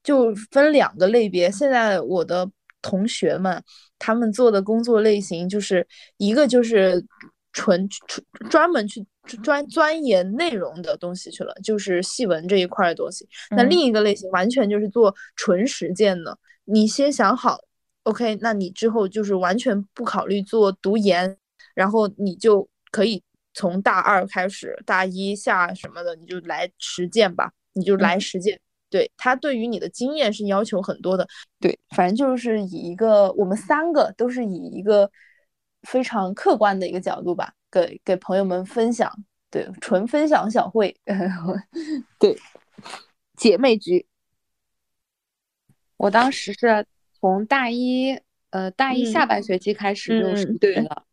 就分两个类别。现在我的同学们，他们做的工作类型就是一个就是纯纯专门去专钻研内容的东西去了，就是细文这一块的东西。那另一个类型完全就是做纯实践的。你先想好，OK，那你之后就是完全不考虑做读研，然后你就可以从大二开始，大一下什么的，你就来实践吧，你就来实践。对他对于你的经验是要求很多的，对，反正就是以一个我们三个都是以一个非常客观的一个角度吧，给给朋友们分享，对，纯分享小会，对，姐妹局。我当时是从大一，呃，大一下半学期开始就实习了，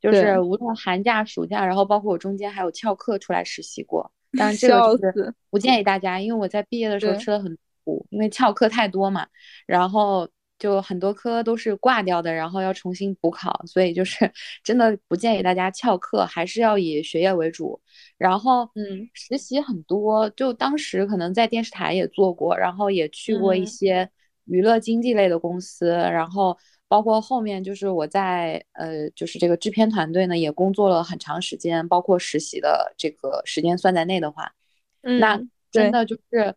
就是无论寒假、暑假，然后包括我中间还有翘课出来实习过。但是这个就是不建议大家，因为我在毕业的时候吃了很苦，因为翘课太多嘛，然后就很多科都是挂掉的，然后要重新补考，所以就是 真的不建议大家翘课，还是要以学业为主。然后嗯，实习很多，就当时可能在电视台也做过，然后也去过一些娱乐经济类的公司，然后。包括后面就是我在呃，就是这个制片团队呢，也工作了很长时间，包括实习的这个时间算在内的话，那真的就是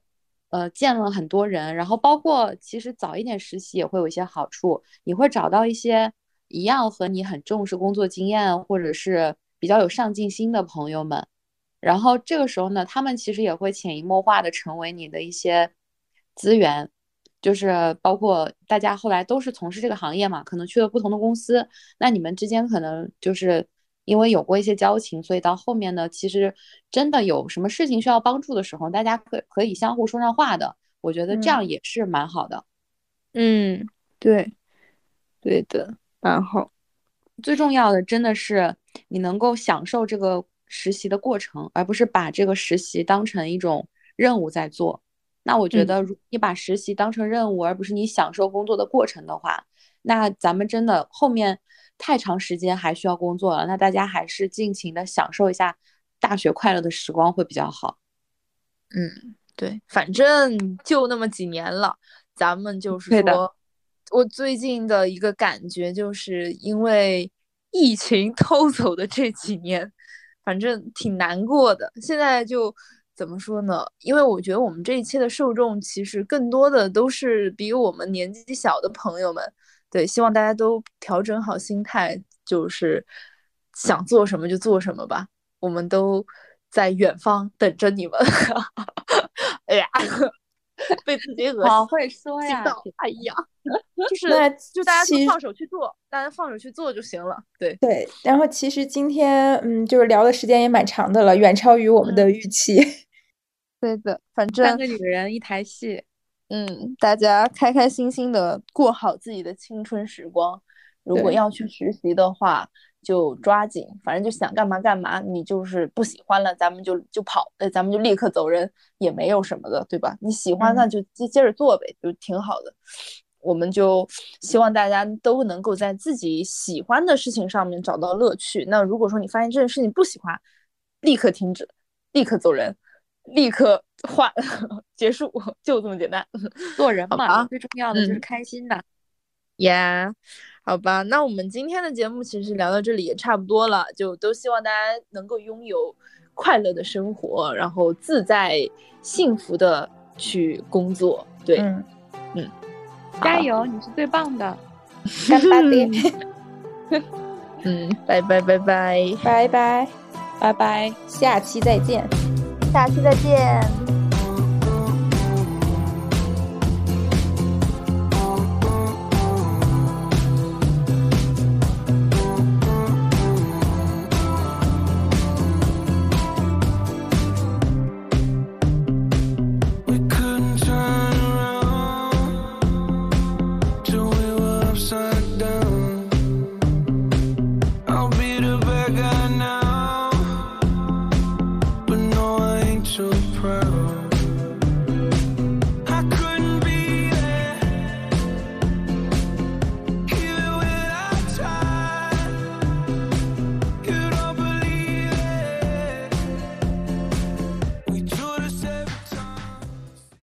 呃见了很多人，然后包括其实早一点实习也会有一些好处，你会找到一些一样和你很重视工作经验或者是比较有上进心的朋友们，然后这个时候呢，他们其实也会潜移默化的成为你的一些资源。就是包括大家后来都是从事这个行业嘛，可能去了不同的公司，那你们之间可能就是因为有过一些交情，所以到后面呢，其实真的有什么事情需要帮助的时候，大家可可以相互说上话的。我觉得这样也是蛮好的。嗯，对，对的，蛮好。最重要的真的是你能够享受这个实习的过程，而不是把这个实习当成一种任务在做。那我觉得，如你把实习当成任务，而不是你享受工作的过程的话，那咱们真的后面太长时间还需要工作了。那大家还是尽情的享受一下大学快乐的时光会比较好。嗯，对，反正就那么几年了，咱们就是说，我最近的一个感觉就是因为疫情 偷走的这几年，反正挺难过的。现在就。怎么说呢？因为我觉得我们这一期的受众其实更多的都是比我们年纪小的朋友们。对，希望大家都调整好心态，就是想做什么就做什么吧。我们都在远方等着你们。哎呀，被自己恶心。好会说呀！哎呀，就是就大家都放手去做，大家放手去做就行了。对对。然后其实今天嗯，就是聊的时间也蛮长的了，远超于我们的预期。对的，反正三个女人一台戏，嗯，大家开开心心的过好自己的青春时光。如果要去实习的话，就抓紧，反正就想干嘛干嘛。你就是不喜欢了，咱们就就跑，呃，咱们就立刻走人，也没有什么的，对吧？你喜欢那就接接着做呗，就挺好的。我们就希望大家都能够在自己喜欢的事情上面找到乐趣。那如果说你发现这件事情不喜欢，立刻停止，立刻走人。立刻话 结束就这么简单做人嘛最重要的就是开心的呀好吧那我们今天的节目其实聊到这里也差不多了就都希望大家能够拥有快乐的生活然后自在幸福的去工作对嗯。加油你是最棒的 干巴爹嗯拜拜拜拜。拜拜拜拜下期再见。下期再见。